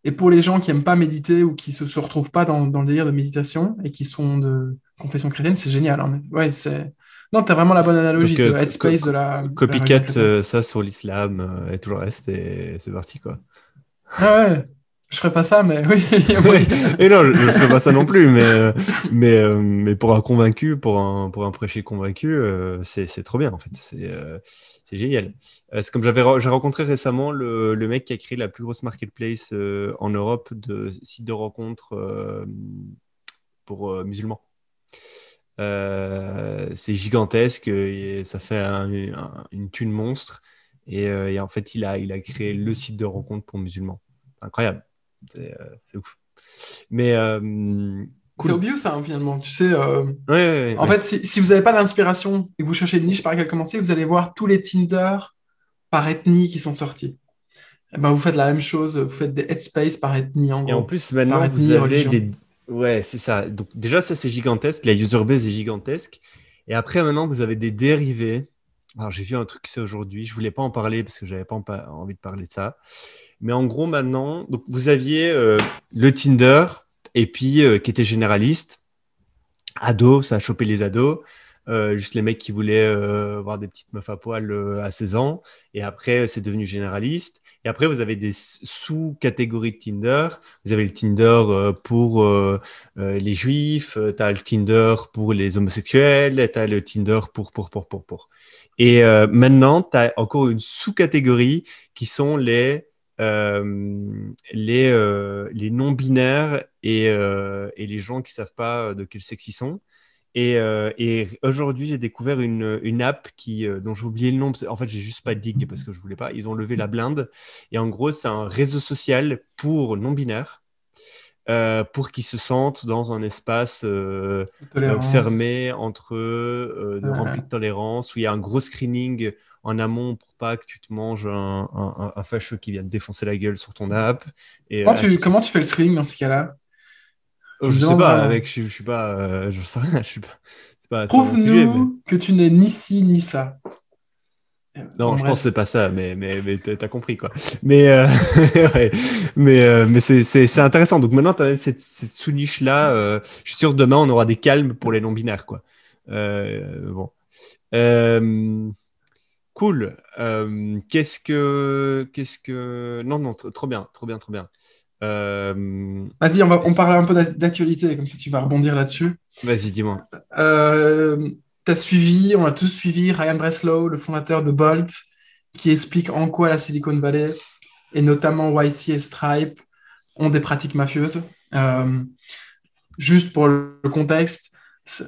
Et pour les gens qui aiment pas méditer ou qui se, se retrouvent pas dans, dans le délire de méditation et qui sont de confession chrétienne, c'est génial. hein. Ouais, c'est. Non, tu as vraiment la bonne analogie. Donc, euh, headspace de la. de la Copycat, euh, ça sur l'islam euh, et tout le reste, et c'est parti quoi. Ah ouais, je ferais pas ça, mais oui. Et non, je ne fais pas ça non plus, mais, mais, euh, mais pour un convaincu, pour un, pour un prêcher convaincu, c'est c'est trop bien en fait. C'est c'est génial. Euh, c'est comme j'avais j'ai rencontré récemment le, mec qui a créé la plus grosse marketplace euh, en Europe de sites de rencontres euh, pour musulmans. C'est gigantesque et ça fait un- un- une thune monstre. Et, en fait, il a, il a créé le site de rencontre pour musulmans. Incroyable. C'est ouf. Mais euh, C'est cool. obvious, ça, hein, finalement. Tu sais, euh, Ouais, ouais, ouais, en fait, si, si vous n'avez pas d'inspiration et que vous cherchez une niche par laquelle commencer, vous allez voir tous les Tinder par ethnie qui sont sortis. Eh ben, vous faites la même chose, vous faites des headspace par ethnie, en Et en plus, maintenant, Par vous avez des. Ouais, c'est ça. Donc, déjà, ça, c'est gigantesque. La user base est gigantesque. Et après, maintenant, vous avez des dérivés. Alors, j'ai vu un truc, c'est aujourd'hui. Je voulais pas en parler parce que j'avais pas en- envie de parler de ça. Mais en gros, maintenant, donc, vous aviez euh, le Tinder et puis euh, qui était généraliste. Ado, ça a chopé les ados. Euh, juste les mecs qui voulaient euh, voir des petites meufs à poil à 16 ans. Et après, c'est devenu généraliste. Et après, vous avez des sous-catégories de Tinder. Vous avez le Tinder pour les juifs, tu as le Tinder pour les homosexuels, tu as le Tinder pour, pour, pour, pour, pour. Et maintenant, tu as encore une sous-catégorie qui sont les, les, les non-binaires et, euh, et les gens qui savent pas de quel sexe ils sont. Et, euh, et aujourd'hui, j'ai découvert une, une app qui, euh, dont j'ai oublié le nom. En fait, j'ai juste pas dig parce que je voulais pas. Ils ont levé la blinde. Et en gros, c'est un réseau social pour non-binaires euh, pour qu'ils se sentent dans un espace euh, euh, fermé entre eux, euh, rempli de tolérance, où il y a un gros screening en amont pour pas que tu te manges un, un, un- un fâcheux qui vient te défoncer la gueule sur ton app. Et, Comment euh, tu, ainsi- comment tu fais le screening dans ce cas-là? Je me sais pas, avec, je, je suis pas, euh, je sais rien, je suis pas, pas, mais- Prouve-nous que tu n'es ni ci ni ça. Non, je bref. pense que c'est pas ça, mais, mais, mais t'as t'as compris quoi. Mais, euh, ouais. mais, euh, mais c'est- intéressant. Donc maintenant, tu as cette, cette sous-niche-là. euh, je suis sûr que demain, on aura des calmes pour les non-binaires. quoi. Euh, bon. Euh, cool. Euh, Qu'est-ce que. Qu'est-ce que. Non, non, tr- trop bien, trop bien, trop bien. Euh, Vas-y, on va on parle un peu d'ac- d'actualité, comme ça tu vas rebondir là-dessus. Vas-y, dis-moi. Euh, tu as suivi, on a tous suivi Ryan Breslow, le fondateur de Bolt, qui explique en quoi la Silicon Valley, et notamment YC et Stripe, ont des pratiques mafieuses. Euh, juste pour le contexte,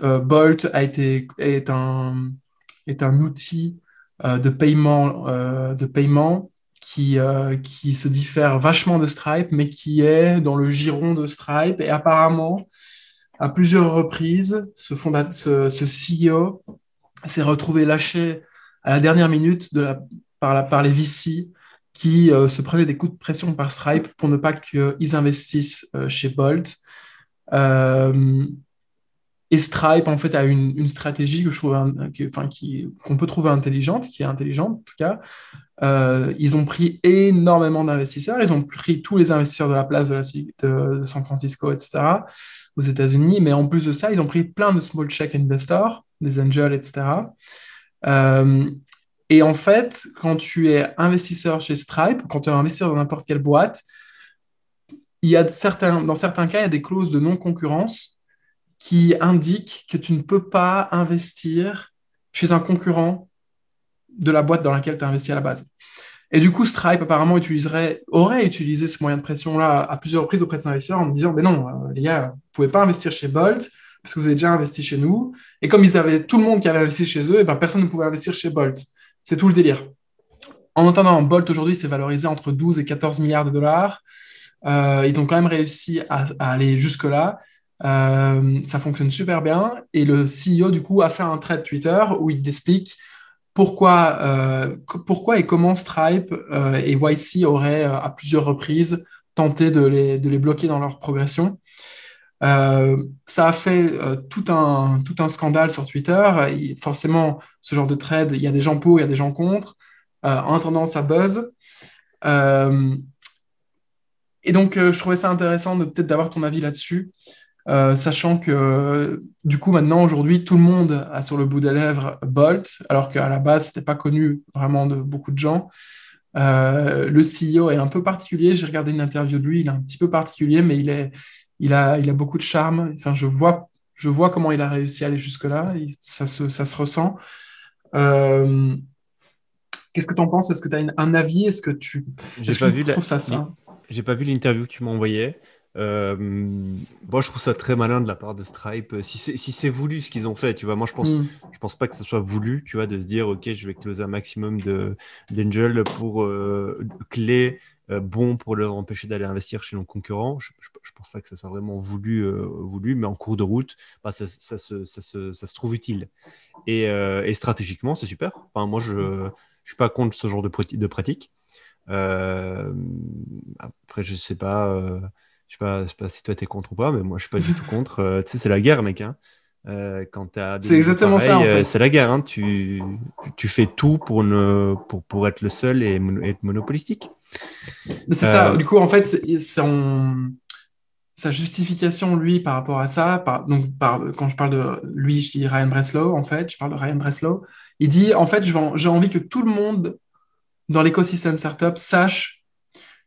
euh, Bolt a été, est, un, est un outil de paiement, de paiement qui, euh, qui se diffère vachement de Stripe, mais qui est dans le giron de Stripe. Et apparemment, à plusieurs reprises, ce, fondat- ce, ce CEO s'est retrouvé lâché à la dernière minute de la, par, la, par les VC qui euh, se prenaient des coups de pression par Stripe pour ne pas qu'ils investissent euh, chez Bolt. Et Stripe, en fait, a une, stratégie que je trouve, enfin, qui, qu'on peut trouver intelligente, qui est intelligente en tout cas. Euh, ils ont pris énormément d'investisseurs. Ils ont pris tous les investisseurs de la place de, la, de, de San Francisco, etc., aux États-Unis. Mais en plus de ça, ils ont pris plein de small check investors, des angels, etc. Euh, et en fait, quand tu es investisseur chez Stripe, quand tu es investisseur dans n'importe quelle boîte, il y a certains, dans certains cas, il y a des clauses de non-concurrence qui indiquent que tu ne peux pas investir chez un concurrent de la boîte dans laquelle tu as investi à la base. Et du coup, Stripe apparemment utiliserait, aurait utilisé ce moyen de pression-là à plusieurs reprises auprès des investisseurs en disant, mais non, euh, les gars, vous pouvez pas investir chez Bolt parce que vous avez déjà investi chez nous. Et comme ils avaient tout le monde qui avait investi chez eux, et ben, personne ne pouvait investir chez Bolt. C'est tout le délire. En attendant, Bolt aujourd'hui s'est valorisé entre 12 et 14 milliards de dollars. Euh, ils ont quand même réussi à, à aller jusque-là. Euh, ça fonctionne super bien. Et le CEO, du coup, a fait un thread Twitter où il explique pourquoi, euh, pourquoi et comment Stripe euh, et YC auraient à plusieurs reprises tenté de les, de les bloquer dans leur progression. Ça a fait tout, un, tout un scandale sur Twitter. Forcément, ce genre de trade, il y a des gens pour, il y a des gens contre. En attendant, ça buzz. Et donc, je trouvais ça intéressant de peut-être d'avoir ton avis là-dessus. Sachant que du coup maintenant aujourd'hui tout le monde a sur le bout des lèvres Bolt alors qu'à la base c'était pas connu vraiment de beaucoup de gens euh, le CEO est un peu particulier. J'ai regardé une interview de lui. Il est un petit peu particulier, mais il, est, il, a, il a beaucoup de charme. Enfin, je vois, je vois comment il a réussi à aller jusque-là. Ça se, ça se ressent. Euh, qu'est-ce que tu en penses? Est-ce que tu as un avis? Est-ce que tu, trouves ça ça J'ai pas vu l'interview que tu m'as envoyée. Euh, moi, je trouve ça très malin de la part de Stripe. Si c'est si voulu ce qu'ils ont fait, tu vois, moi je pense, mm. je pense pas que ce soit voulu, tu vois, de se dire, ok, je vais closer un maximum d'angel pour euh, clés euh, bons pour leur empêcher d'aller investir chez nos concurrents. Je, je, pense pas que ce soit vraiment voulu, euh, voulu, mais en cours de route, bah, ça, ça, se, ça, se, ça, se, trouve utile. Et, et stratégiquement, c'est super. Enfin, moi, je, je suis pas contre ce genre de, de pratique. après, je sais pas je sais pas, sais pas si toi t'es contre ou pas, mais moi je suis pas du tout contre. Euh, tu sais, c'est la guerre, mec. Hein. Euh, quand t'as c'est exactement ça. Euh, c'est la guerre. Hein. Tu, tu, fais tout pour, ne, pour, pour être le seul et être monopolistique. C'est ça. Du coup, en fait, son... sa justification, lui, par rapport à ça, par... donc par... quand je parle de lui, je dis Ryan Breslow, en fait, je parle de Ryan Breslow. Il dit, en fait, j'ai envie que tout le monde dans l'écosystème startup sache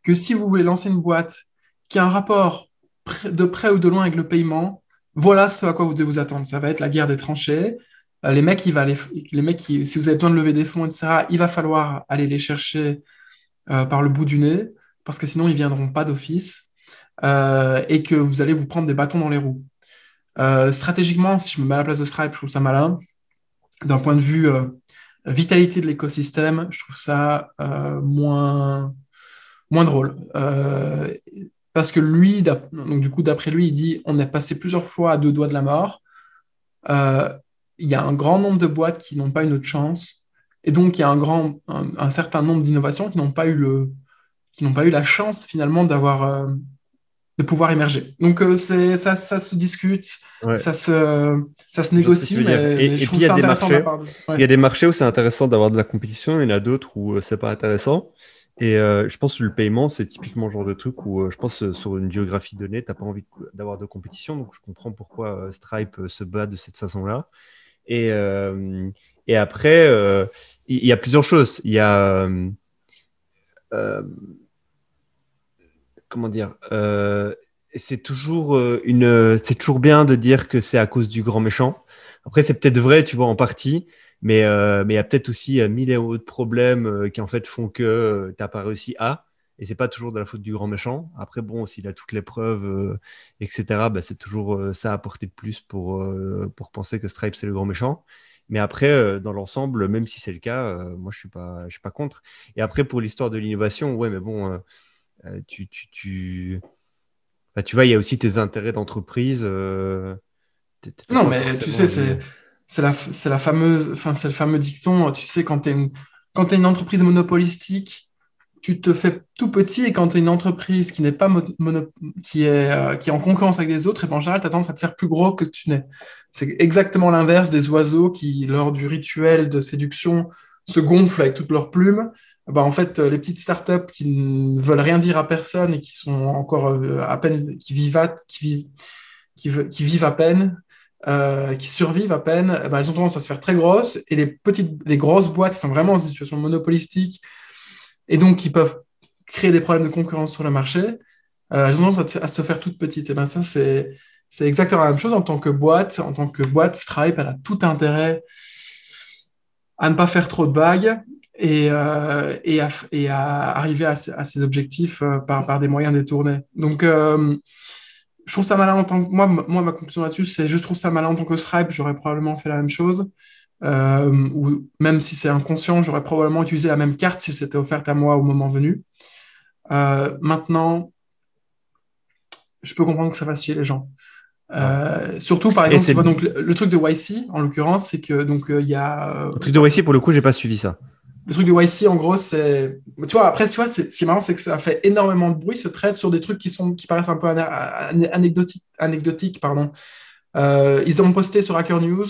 que si vous voulez lancer une boîte qui a un rapport de près ou de loin avec le paiement, voilà ce à quoi vous devez vous attendre. Ça va être la guerre des tranchées. Euh, les mecs, il va les, les mecs si vous avez besoin de lever des fonds, etc., il va falloir aller les chercher euh, par le bout du nez, parce que sinon, ils ne viendront pas d'office, euh, et que vous allez vous prendre des bâtons dans les roues. stratégiquement, si je me mets à la place de Stripe, je trouve ça malin. D'un point de vue vitalité de l'écosystème, je trouve ça moins, moins drôle parce que lui, donc du coup, d'après lui, il dit on est passé plusieurs fois à deux doigts de la mort. Euh, il y a un grand nombre de boîtes qui n'ont pas une autre chance, et donc il y a un grand, un, certain nombre d'innovations qui n'ont pas eu le, qui n'ont pas eu la chance finalement d'avoir, euh, de pouvoir émerger. Donc euh, c'est ça, ça se discute, ça se, ça se négocie, mais, je trouve ça intéressant. Il y a des marchés où c'est intéressant d'avoir de la compétition, il y en a d'autres où c'est pas intéressant. Et euh, je pense que le paiement, c'est typiquement le genre de truc où euh, je pense euh, sur une géographie donnée, tu n'as pas envie d'avoir de compétition. Donc je comprends pourquoi Stripe se bat de cette façon-là. Et, et après, il y, a plusieurs choses. Il y a. comment dire c'est toujours une c'est toujours bien de dire que c'est à cause du grand méchant après c'est peut-être vrai tu vois en partie mais euh, mais il y a peut-être aussi euh, mille et autres problèmes euh, qui en fait font que tu n'as pas réussi à. Et c'est pas toujours de la faute du grand méchant. Après, bon, s'il a toutes les preuves, etc., bah, c'est toujours ça à porter de plus pour, pour penser que Stripe, c'est le grand méchant. Mais après, dans l'ensemble, même si c'est le cas, moi, je suis pas, je suis pas contre. Et après, pour l'histoire de l'innovation, ouais, mais bon, tu, tu, tu... Bah, tu vois, il y a aussi tes intérêts d'entreprise. non, mais tu sais, c'est c'est la, la fameuse, enfin, c'est le fameux dicton, tu sais, quand tu es une, quand es une entreprise monopolistique, tu te fais tout petit et quand tu es une entreprise qui n'est pas qui est, euh, qui est en concurrence avec des autres, et ben, en général, tu as tendance à te faire plus gros que tu n'es. C'est exactement l'inverse des oiseaux qui, lors du rituel de séduction, se gonflent avec toutes leurs plumes. Ben, en fait, les petites startups qui ne veulent rien dire à personne et qui sont encore euh, à peine, qui vivent, qui vivent, qui vivent à peine, euh, qui survivent à peine, eh ben, elles ont tendance à se faire très grosses et les petites, les grosses boîtes sont vraiment en situation monopolistique et donc qui peuvent créer des problèmes de concurrence sur le marché, euh, elles ont tendance à, se faire toutes petites. Et ben ça, c'est, c'est exactement la même chose en tant que boîte. En tant que boîte, Stripe, elle a tout intérêt à ne pas faire trop de vagues et, euh, à, arriver à, à ses objectifs par, par des moyens détournés. Donc, je trouve ça malin en tant que. Moi, moi ma conclusion là-dessus, c'est je trouve ça malin en tant que Stripe, j'aurais probablement fait la même chose. Euh, ou même si c'est inconscient, j'aurais probablement utilisé la même carte si c'était offerte à moi au moment venu. Euh, maintenant, je peux comprendre que ça fasse chier les gens. Euh, surtout, par exemple, donc, le, truc de YC, en l'occurrence, c'est que donc il y a. Le truc de YC, pour le coup, j'ai pas suivi ça. Le truc du YC, en gros, c'est. Tu vois, après, tu vois, ce qui est marrant, c'est que ça fait énormément de bruit, ce trade sur des trucs qui, sont, qui paraissent un peu anecdotiques. anecdotiques pardon. Euh, ils ont posté sur Hacker News.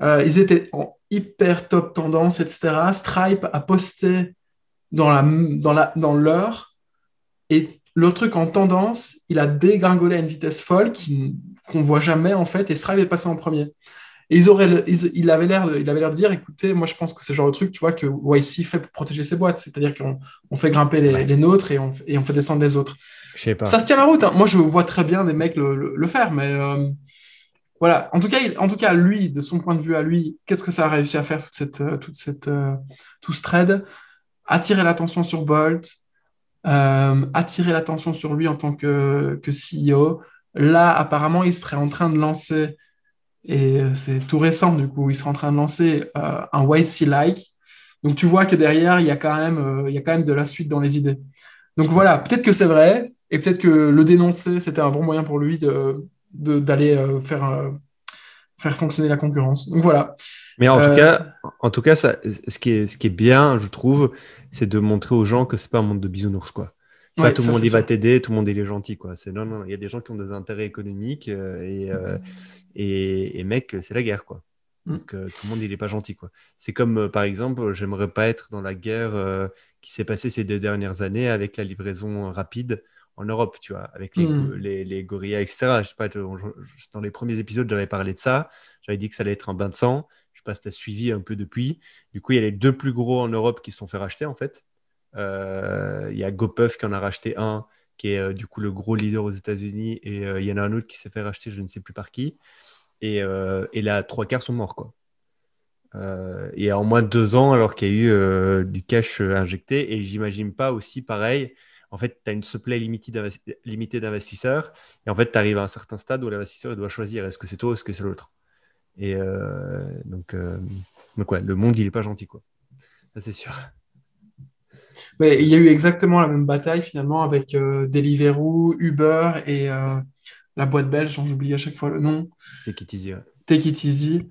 Euh, ils étaient en hyper top tendance, etc. Stripe a posté dans, la, dans, la, dans l'heure et le truc en tendance, il a dégringolé à une vitesse folle qu'on ne voit jamais en fait, et Strive est passé en premier. Et ils auraient, il avait l'air de, il avait l'air de dire, écoutez, moi je pense que c'est le genre de truc, tu vois, que YC fait pour protéger ses boîtes, c'est-à-dire qu'on on fait grimper les, nôtres et on, et on, fait descendre les autres. pas. Ça se tient la route. Hein. Moi je vois très bien des mecs le, le, faire, mais euh, voilà. En tout cas, en tout cas, lui, de son point de vue à lui, qu'est-ce que ça a réussi à faire toute cette, euh, toute cette, euh, tout ce trade? Attirer l'attention sur Bolt, attirer l'attention sur lui en tant que, que CEO. Là, apparemment, il serait en train de lancer et euh, c'est tout récent, du coup, il sera en train de lancer euh, un YC-like. Donc tu vois que derrière, il y, a quand même, euh, il y a quand même de la suite dans les idées. Donc voilà, peut-être que c'est vrai, et peut-être que le dénoncer, c'était un bon moyen pour lui d'aller de, d'aller faire, faire fonctionner la concurrence. Donc voilà. Mais en tout cas, en tout cas ça, ce, qui est, ce qui est bien, je trouve, c'est de montrer aux gens que c'est pas un monde de bisounours. Quoi. Pas tout le monde y va t'aider, tout le monde il est gentil. Quoi. C'est, non, non, il y a des gens qui ont des intérêts économiques et, et, mec, c'est la guerre, quoi. Mm. Donc, euh, tout le monde, il n'est pas gentil, quoi. C'est comme, euh, par exemple, j'aimerais pas être dans la guerre euh, qui s'est passée ces deux dernières années avec la livraison rapide en Europe, tu vois, avec les, mm. les, les gorillas, etc. Je sais pas, dans les premiers épisodes, j'avais parlé de ça. J'avais dit que ça allait être un bain de sang. Je sais pas si tu as suivi un peu depuis. Du coup, il y a les deux plus gros en Europe qui se sont fait racheter, en fait. Il y a GoPuff qui en a racheté un, qui est du coup le gros leader aux États-Unis, et il y en a un autre qui s'est fait racheter, je ne sais plus par qui. Et, euh, et là, trois quarts sont morts. Quoi. Euh, et en moins de deux ans, alors qu'il y a eu euh, du cash injecté. Et j'imagine pas aussi pareil. En fait, tu as une supply limitée d'investisseurs. Et en fait, tu arrives à un certain stade où l'investisseur doit choisir est-ce que c'est toi ou est-ce que c'est l'autre. Et donc, donc le monde, il n'est pas gentil. Quoi. Ça, c'est sûr. Mais il y a eu exactement la même bataille finalement avec Deliveroo, Uber et la boîte belge, dont j'oublie à chaque fois le nom. Take it easy. Take it easy.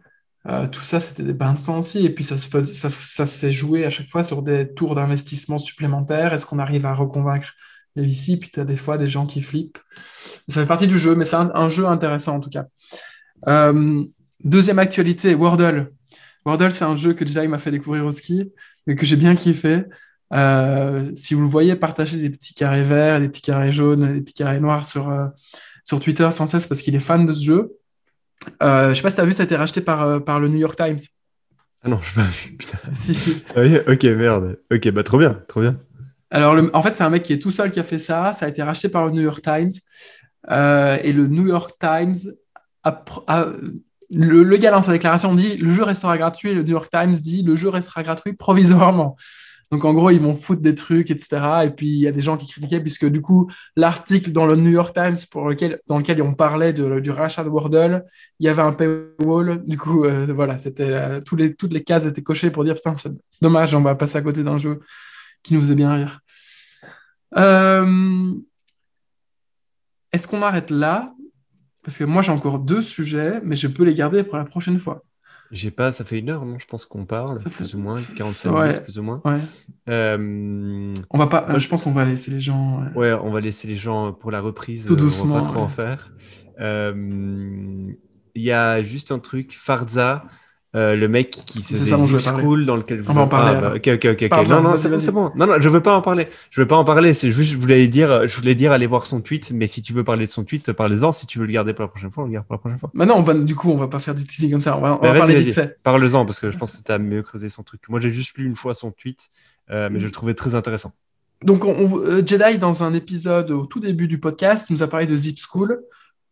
Euh, tout ça, c'était des bains de sang aussi. Et puis, ça, se ça, ça s'est joué à chaque fois sur des tours d'investissement supplémentaires. Est-ce qu'on arrive à reconvaincre les VC Puis, tu as des fois des gens qui flippent. Ça fait partie du jeu, mais c'est un, jeu intéressant en tout cas. Euh, deuxième actualité, Wordle. Wordle, c'est un jeu que Jai m'a fait découvrir au ski, mais que j'ai bien kiffé. Euh, si vous le voyez, partagez des petits carrés verts, des petits carrés jaunes, des petits carrés noirs sur, sur Twitter sans cesse parce qu'il est fan de ce jeu. Euh, je sais pas si tu as vu, ça a été racheté par, euh, par le New York Times. Ah non, je pas vu. si, si. ok, merde. Ok, bah trop bien, trop bien. Alors, en fait, c'est un mec qui est tout seul qui a fait ça. Ça a été racheté par le New York Times. Euh, et le New York Times le, le, gars dans sa déclaration dit le jeu restera gratuit. Et le New York Times dit le jeu restera gratuit provisoirement. Donc en gros, ils vont foutre des trucs, etc. Et puis il y a des gens qui critiquaient, puisque du coup, l'article dans le New York Times dans lequel on parlait du rachat de Wordle, il y avait un paywall. Du coup, euh, voilà, c'était euh, toutes les cases étaient cochées pour dire putain, c'est dommage, on va passer à côté d'un jeu qui nous faisait bien rire. Euh, est-ce qu'on arrête là? Parce que moi, j'ai encore deux sujets, mais je peux les garder pour la prochaine fois. J'ai pas, ça fait une heure, non Je pense qu'on parle, plus ou moins, 45 minutes, plus ou moins. Euh, on va pas, je pense qu'on va laisser les gens. Ouais. on va laisser les gens pour la reprise. Tout doucement. On va pas trop en faire. Euh, il y a juste un truc, Farza, euh, le mec qui faisait ça School dans lequel on va en parler. Ah, bah, ok, ok, ok. Non, non, c'est bon, Non, non, je veux pas en parler. Je veux pas en parler. C'est juste, je voulais dire, je voulais dire, aller voir son tweet. Mais si tu veux parler de son tweet, parlez-en. Si tu veux le garder pour la prochaine fois, on le garde pour la prochaine fois. Bah non, du coup, on va pas faire du teasing comme ça. On va, on va parler vite fait. Parle-en parce que je pense que tu as mieux creusé son truc. Moi, j'ai juste lu une fois son tweet, euh, mais je le trouvais très intéressant. Donc, on, euh, Jedi, dans un épisode au tout début du podcast, nous a parlé de Zip School.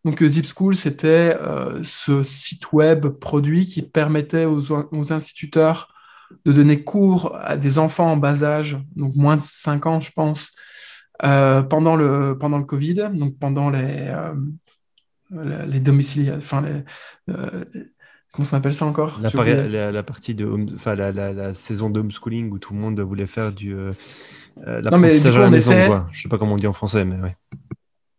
Donc, euh, Zip School, c'était euh, ce site web produit qui permettait aux, instituteurs de donner cours à des enfants en bas âge, donc moins de 5 ans, je pense, euh, pendant, le, pendant le Covid, donc pendant les, les domiciles, enfin, les, comment ça appelle ça encore? La, la, partie de, enfin, la, la, saison d'homeschooling où tout le monde voulait faire du. l'apprentissage à la maison, quoi. Je sais pas comment on dit en français, mais ouais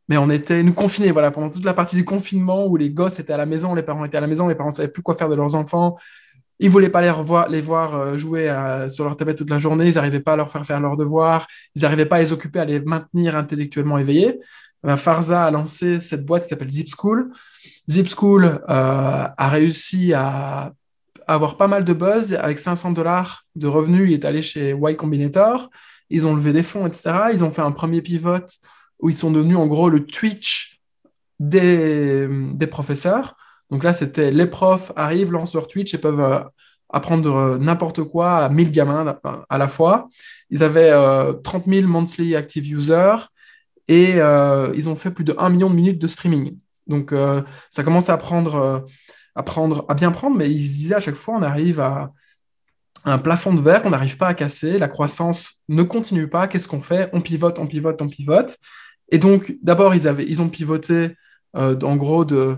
mais on était nous confinés voilà pendant toute la partie du confinement où les gosses étaient à la maison, les parents étaient à la maison, les parents savaient plus quoi faire de leurs enfants. Ils voulaient pas les, revoir, les voir euh, jouer euh, sur leur tablette toute la journée, ils n'arrivaient pas à leur faire faire leurs devoirs, ils n'arrivaient pas à les occuper, à les maintenir intellectuellement éveillés. Ben, Farza a lancé cette boîte qui s'appelle Zip School. Zip School euh, a réussi à avoir pas mal de buzz. Avec 500 dollars de revenus, il est allé chez Y Combinator. Ils ont levé des fonds, etc. Ils ont fait un premier pivot où ils sont devenus en gros le Twitch des, des professeurs. Donc là, c'était les profs arrivent, lancent leur Twitch et peuvent euh, apprendre euh, n'importe quoi à 1000 gamins à la fois. Ils avaient 30 000 monthly active users et ils ont fait plus de 1 million de minutes de streaming. Donc ça commence à prendre, à prendre, à bien prendre, mais ils disaient à chaque fois, on arrive à, un plafond de verre qu'on n'arrive pas à casser, la croissance ne continue pas, qu'est-ce qu'on fait? On pivote, on pivote, on pivote. Et donc, d'abord, ils, ont pivoté, euh, en gros, de...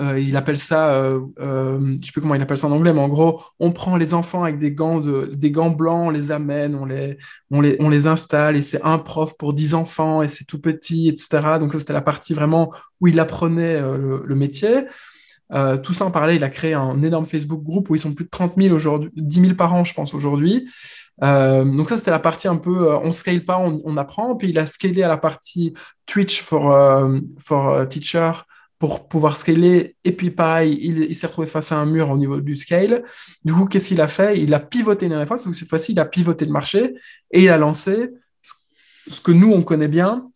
Euh, il appelle ça, euh, je ne sais plus comment il appelle ça en anglais, mais en gros, on prend les enfants avec des gants, de, des gants blancs, on les amène, on les, installe, et c'est un prof pour 10 enfants, et c'est tout petit, etc. Donc ça, c'était la partie vraiment où il apprenait le, métier. Tout ça en parallèle, il a créé un énorme Facebook groupe où ils sont plus de 30 000 aujourd'hui, 10 000 par an, je pense, aujourd'hui. Euh, donc ça, c'était la partie un peu, euh, on scale pas, on, apprend. Puis il a scalé à la partie Twitch for, for Teacher pour pouvoir scaler. Et puis pareil, il, s'est retrouvé face à un mur au niveau du scale. Du coup, qu'est-ce qu'il a fait? Il a pivoté une dernière fois, cette fois-ci, il a pivoté le marché et il a lancé ce que nous, on connaît bien,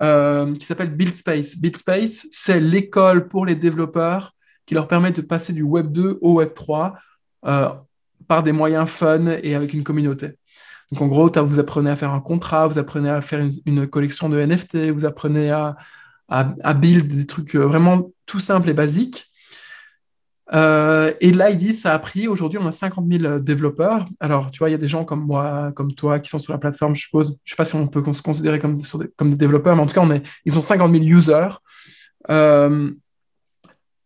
qui s'appelle BuildSpace. BuildSpace, c'est l'école pour les développeurs qui leur permet de passer du Web 2 au Web 3 euh, par des moyens fun et avec une communauté. Donc en gros, vous apprenez à faire un contrat, vous apprenez à faire une, collection de NFT, vous apprenez à, à, build des trucs euh, vraiment tout simples et basiques. Euh, et dit, ça a pris, aujourd'hui, on a 50 000 développeurs. Alors, tu vois, il y a des gens comme moi, comme toi, qui sont sur la plateforme, je suppose. Je ne sais pas si on peut se considérer comme des, développeurs, mais en tout cas, ils ont 50 000 users. Euh,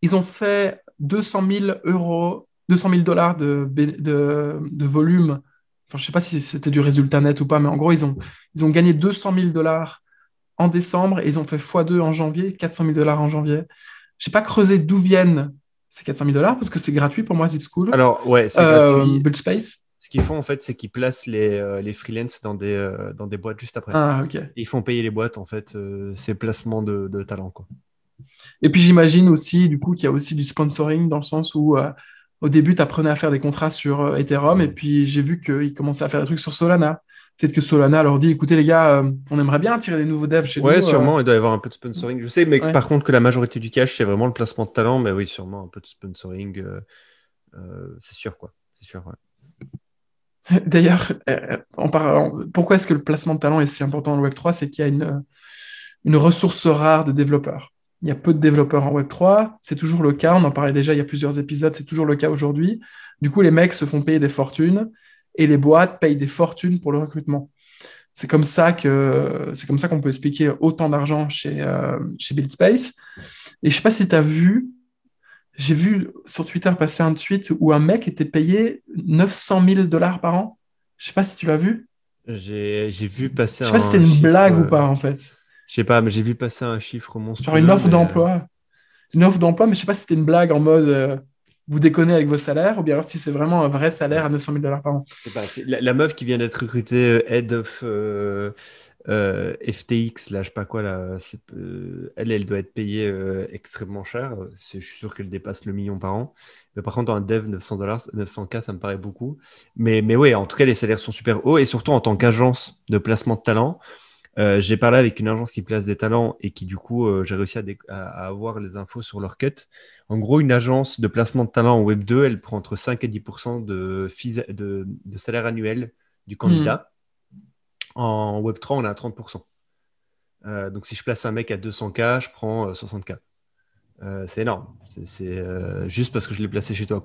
ils ont fait 200 000 euros, 200 000 dollars de, de, volume. Enfin, je ne sais pas si c'était du résultat net ou pas, mais en gros, ils ont, ils ont gagné 200 000 dollars en décembre et ils ont fait x2 en janvier, 400 000 dollars en janvier. Je n'ai pas creusé d'où viennent ces 400 000 dollars parce que c'est gratuit pour moi, Zip School. Alors, ouais, c'est euh, gratuit. Space. Ce qu'ils font, en fait, c'est qu'ils placent les, euh, les freelances dans des, euh, dans des boîtes juste après. Ah, ok. ils font payer les boîtes, en fait, ces placements de, de talent, quoi. Et puis j'imagine aussi, du coup, qu'il y a aussi du sponsoring dans le sens où euh, au début, tu apprenais à faire des contrats sur euh, Ethereum et puis j'ai vu qu'ils commençaient à faire des trucs sur Solana. Peut-être que Solana leur dit, écoutez les gars, euh, on aimerait bien attirer des nouveaux devs chez nous. Ouais, sûrement, il doit y avoir un peu de sponsoring. Je sais, mais par contre que la majorité du cash, c'est vraiment le placement de talent, mais oui, sûrement un peu de sponsoring, c'est sûr, quoi. C'est sûr, D'ailleurs, en parlant, pourquoi est-ce que le placement de talent est si important dans le Web3 C'est qu'il y a une, une ressource rare de développeurs. Il y a peu de développeurs en Web3, c'est toujours le cas, on en parlait déjà il y a plusieurs épisodes, c'est toujours le cas aujourd'hui. Du coup, les mecs se font payer des fortunes et les boîtes payent des fortunes pour le recrutement. C'est comme ça que c'est comme ça qu'on peut expliquer autant d'argent chez, euh, chez BuildSpace. Et je sais pas si tu as vu, j'ai vu sur Twitter passer un tweet où un mec était payé 900 000 dollars par an. Je sais pas si tu l'as vu. J'ai vu passer. Je sais pas si c'était une blague ou pas en fait. Je sais pas, mais j'ai vu passer un chiffre monstrueux. Genre une offre d'emploi. Une offre d'emploi, mais je sais pas si c'était une blague en mode euh, vous déconnez avec vos salaires ou bien alors si c'est vraiment un vrai salaire à 900 000 dollars par an. la, meuf qui vient d'être recrutée euh, head of euh, FTX, là, je sais pas quoi, là, elle, elle doit être payée extrêmement cher. Je suis sûr qu'elle dépasse le million par an. Mais par contre, un dev 900 dollars, 900K, ça me paraît beaucoup. Mais, mais oui, en tout cas, les salaires sont super hauts et surtout en tant qu'agence de placement de talent. Euh, j'ai parlé avec une agence qui place des talents et qui, du coup, euh, j'ai réussi à, avoir les infos sur leur cut. En gros, une agence de placement de talent en Web 2, elle prend entre 5 et 10 de, de, salaire annuel du candidat. Hmm. En Web 3, on est à 30% euh, Donc, si je place un mec à 200K, je prends 60K. c'est énorme. C'est juste parce que je l'ai placé chez toi.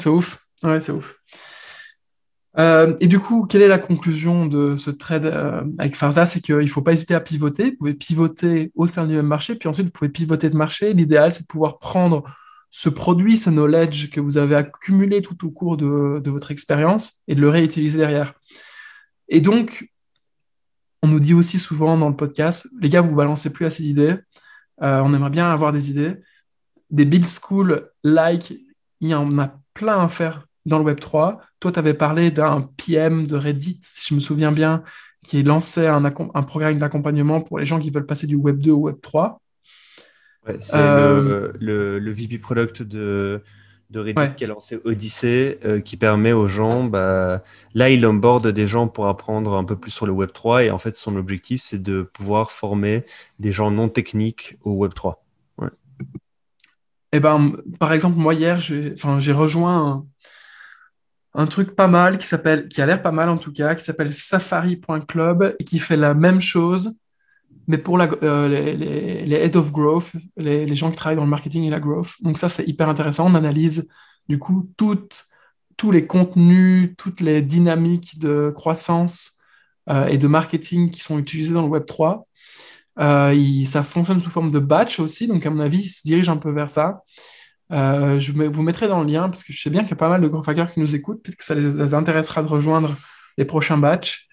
C'est ouf. Ouais, c'est ouf. Euh, et du coup, quelle est la conclusion de ce trade euh, avec Farza? C'est qu'il ne faut pas hésiter à pivoter. Vous pouvez pivoter au sein du même marché, puis ensuite vous pouvez pivoter de marché. L'idéal, c'est de pouvoir prendre ce produit, ce knowledge que vous avez accumulé tout au cours de, votre expérience et de le réutiliser derrière. Et donc, on nous dit aussi souvent dans le podcast, les gars, vous balancez plus assez d'idées. Euh, on aimerait bien avoir des idées. Des build school like, il y en a plein à faire dans le Web 3. Toi, tu avais parlé d'un PM de Reddit, si je me souviens bien, qui lançait un, un programme d'accompagnement pour les gens qui veulent passer du Web 2 au Web 3. c'est euh, le, le, VP Product de, de Reddit qui a lancé Odyssey, euh, qui permet aux gens, bah, là, il onboard des gens pour apprendre un peu plus sur le Web 3, et en fait, son objectif, c'est de pouvoir former des gens non techniques au Web 3. Ouais. Eh ben, par exemple, moi, hier, j'ai rejoint un, truc pas mal qui s'appelle, qui a l'air pas mal en tout cas, qui s'appelle safari.club et qui fait la même chose, mais pour la, euh, les, head of growth, les, les, gens qui travaillent dans le marketing et la growth. Donc ça, c'est hyper intéressant. On analyse du coup toutes, tous les contenus, toutes les dynamiques de croissance euh, et de marketing qui sont utilisés dans le Web 3. Euh, ça fonctionne sous forme de batch aussi, donc à mon avis, il se dirige un peu vers ça. Je vous mettrai dans le lien parce que je sais bien qu'il y a pas mal de grands hackers qui nous écoutent. Peut-être que ça les, les intéressera de rejoindre les prochains batchs.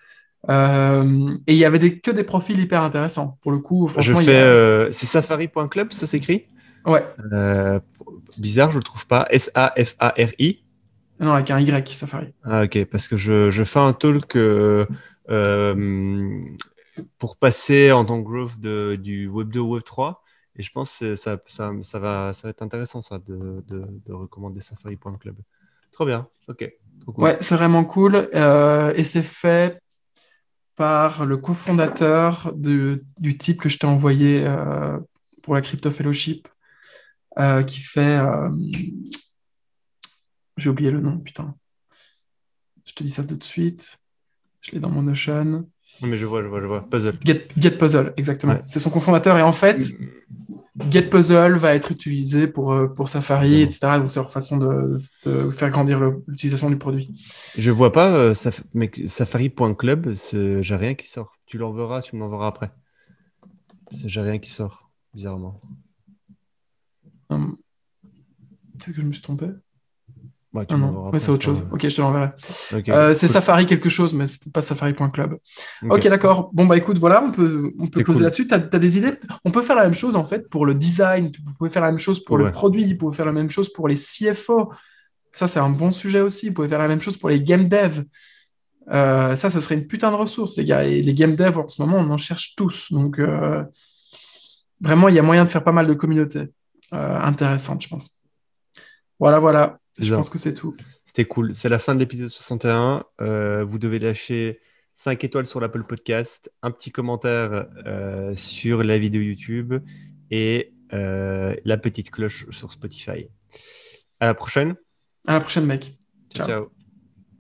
Euh, et il y avait des, que des profils hyper intéressants. Pour le coup, franchement. Je fais, euh, c'est safari.club, ça s'écrit? Ouais. Euh, bizarre, je le trouve pas. S-A-F-A-R-I Non, avec un Y, Safari. Ah, ok, parce que je, je fais un talk pour passer en tant que growth de, du Web 2 au Web 3. Et je pense que ça, ça, va, être intéressant, ça, de, de, de recommander safari.club. Trop bien, ok. Ouais, c'est vraiment cool. et c'est fait par le cofondateur du type que je t'ai envoyé euh, pour la Crypto Fellowship, euh, qui fait. Euh, j'ai oublié le nom, putain. Je te dis ça tout de suite. Je l'ai dans mon Notion. Mais je vois, je vois, je vois. Puzzle. Get, Puzzle, exactement. C'est son cofondateur. Et en fait, Get Puzzle va être utilisé pour, euh, pour Safari, etc. Donc, c'est leur façon de, faire grandir l'utilisation du produit. Je vois pas, euh, mais Safari.club, j'ai rien qui sort. Tu l'enverras, tu me l'enverras après. J'ai rien qui sort, bizarrement. Hum. Peut-être que je me suis trompé. Ouais, ah c'est autre chose. Ok, je te l'enverrai. Euh, c'est Safari quelque chose, mais c'est pas safari.club. Ok, d'accord. Bon, bah écoute, voilà, on peut, on peut closer là-dessus. Tu as, des idées? On peut faire la même chose en fait pour le design. Vous pouvez faire la même chose pour le produit. Vous pouvez faire la même chose pour les CFO. Ça, c'est un bon sujet aussi. Vous pouvez faire la même chose pour les game dev. Euh, ça, ce serait une putain de ressource, les gars. Et les game dev, en ce moment, on en cherche tous. Donc, euh, vraiment, il y a moyen de faire pas mal de communautés intéressantes, je pense. Voilà, voilà. Je pense que c'est tout. C'était cool. C'est la fin de l'épisode 61. Euh, vous devez lâcher 5 étoiles sur l'Apple Podcast, un petit commentaire euh, sur la vidéo YouTube et euh, la petite cloche sur Spotify. À la prochaine. À la prochaine, mec. Ciao. Ciao.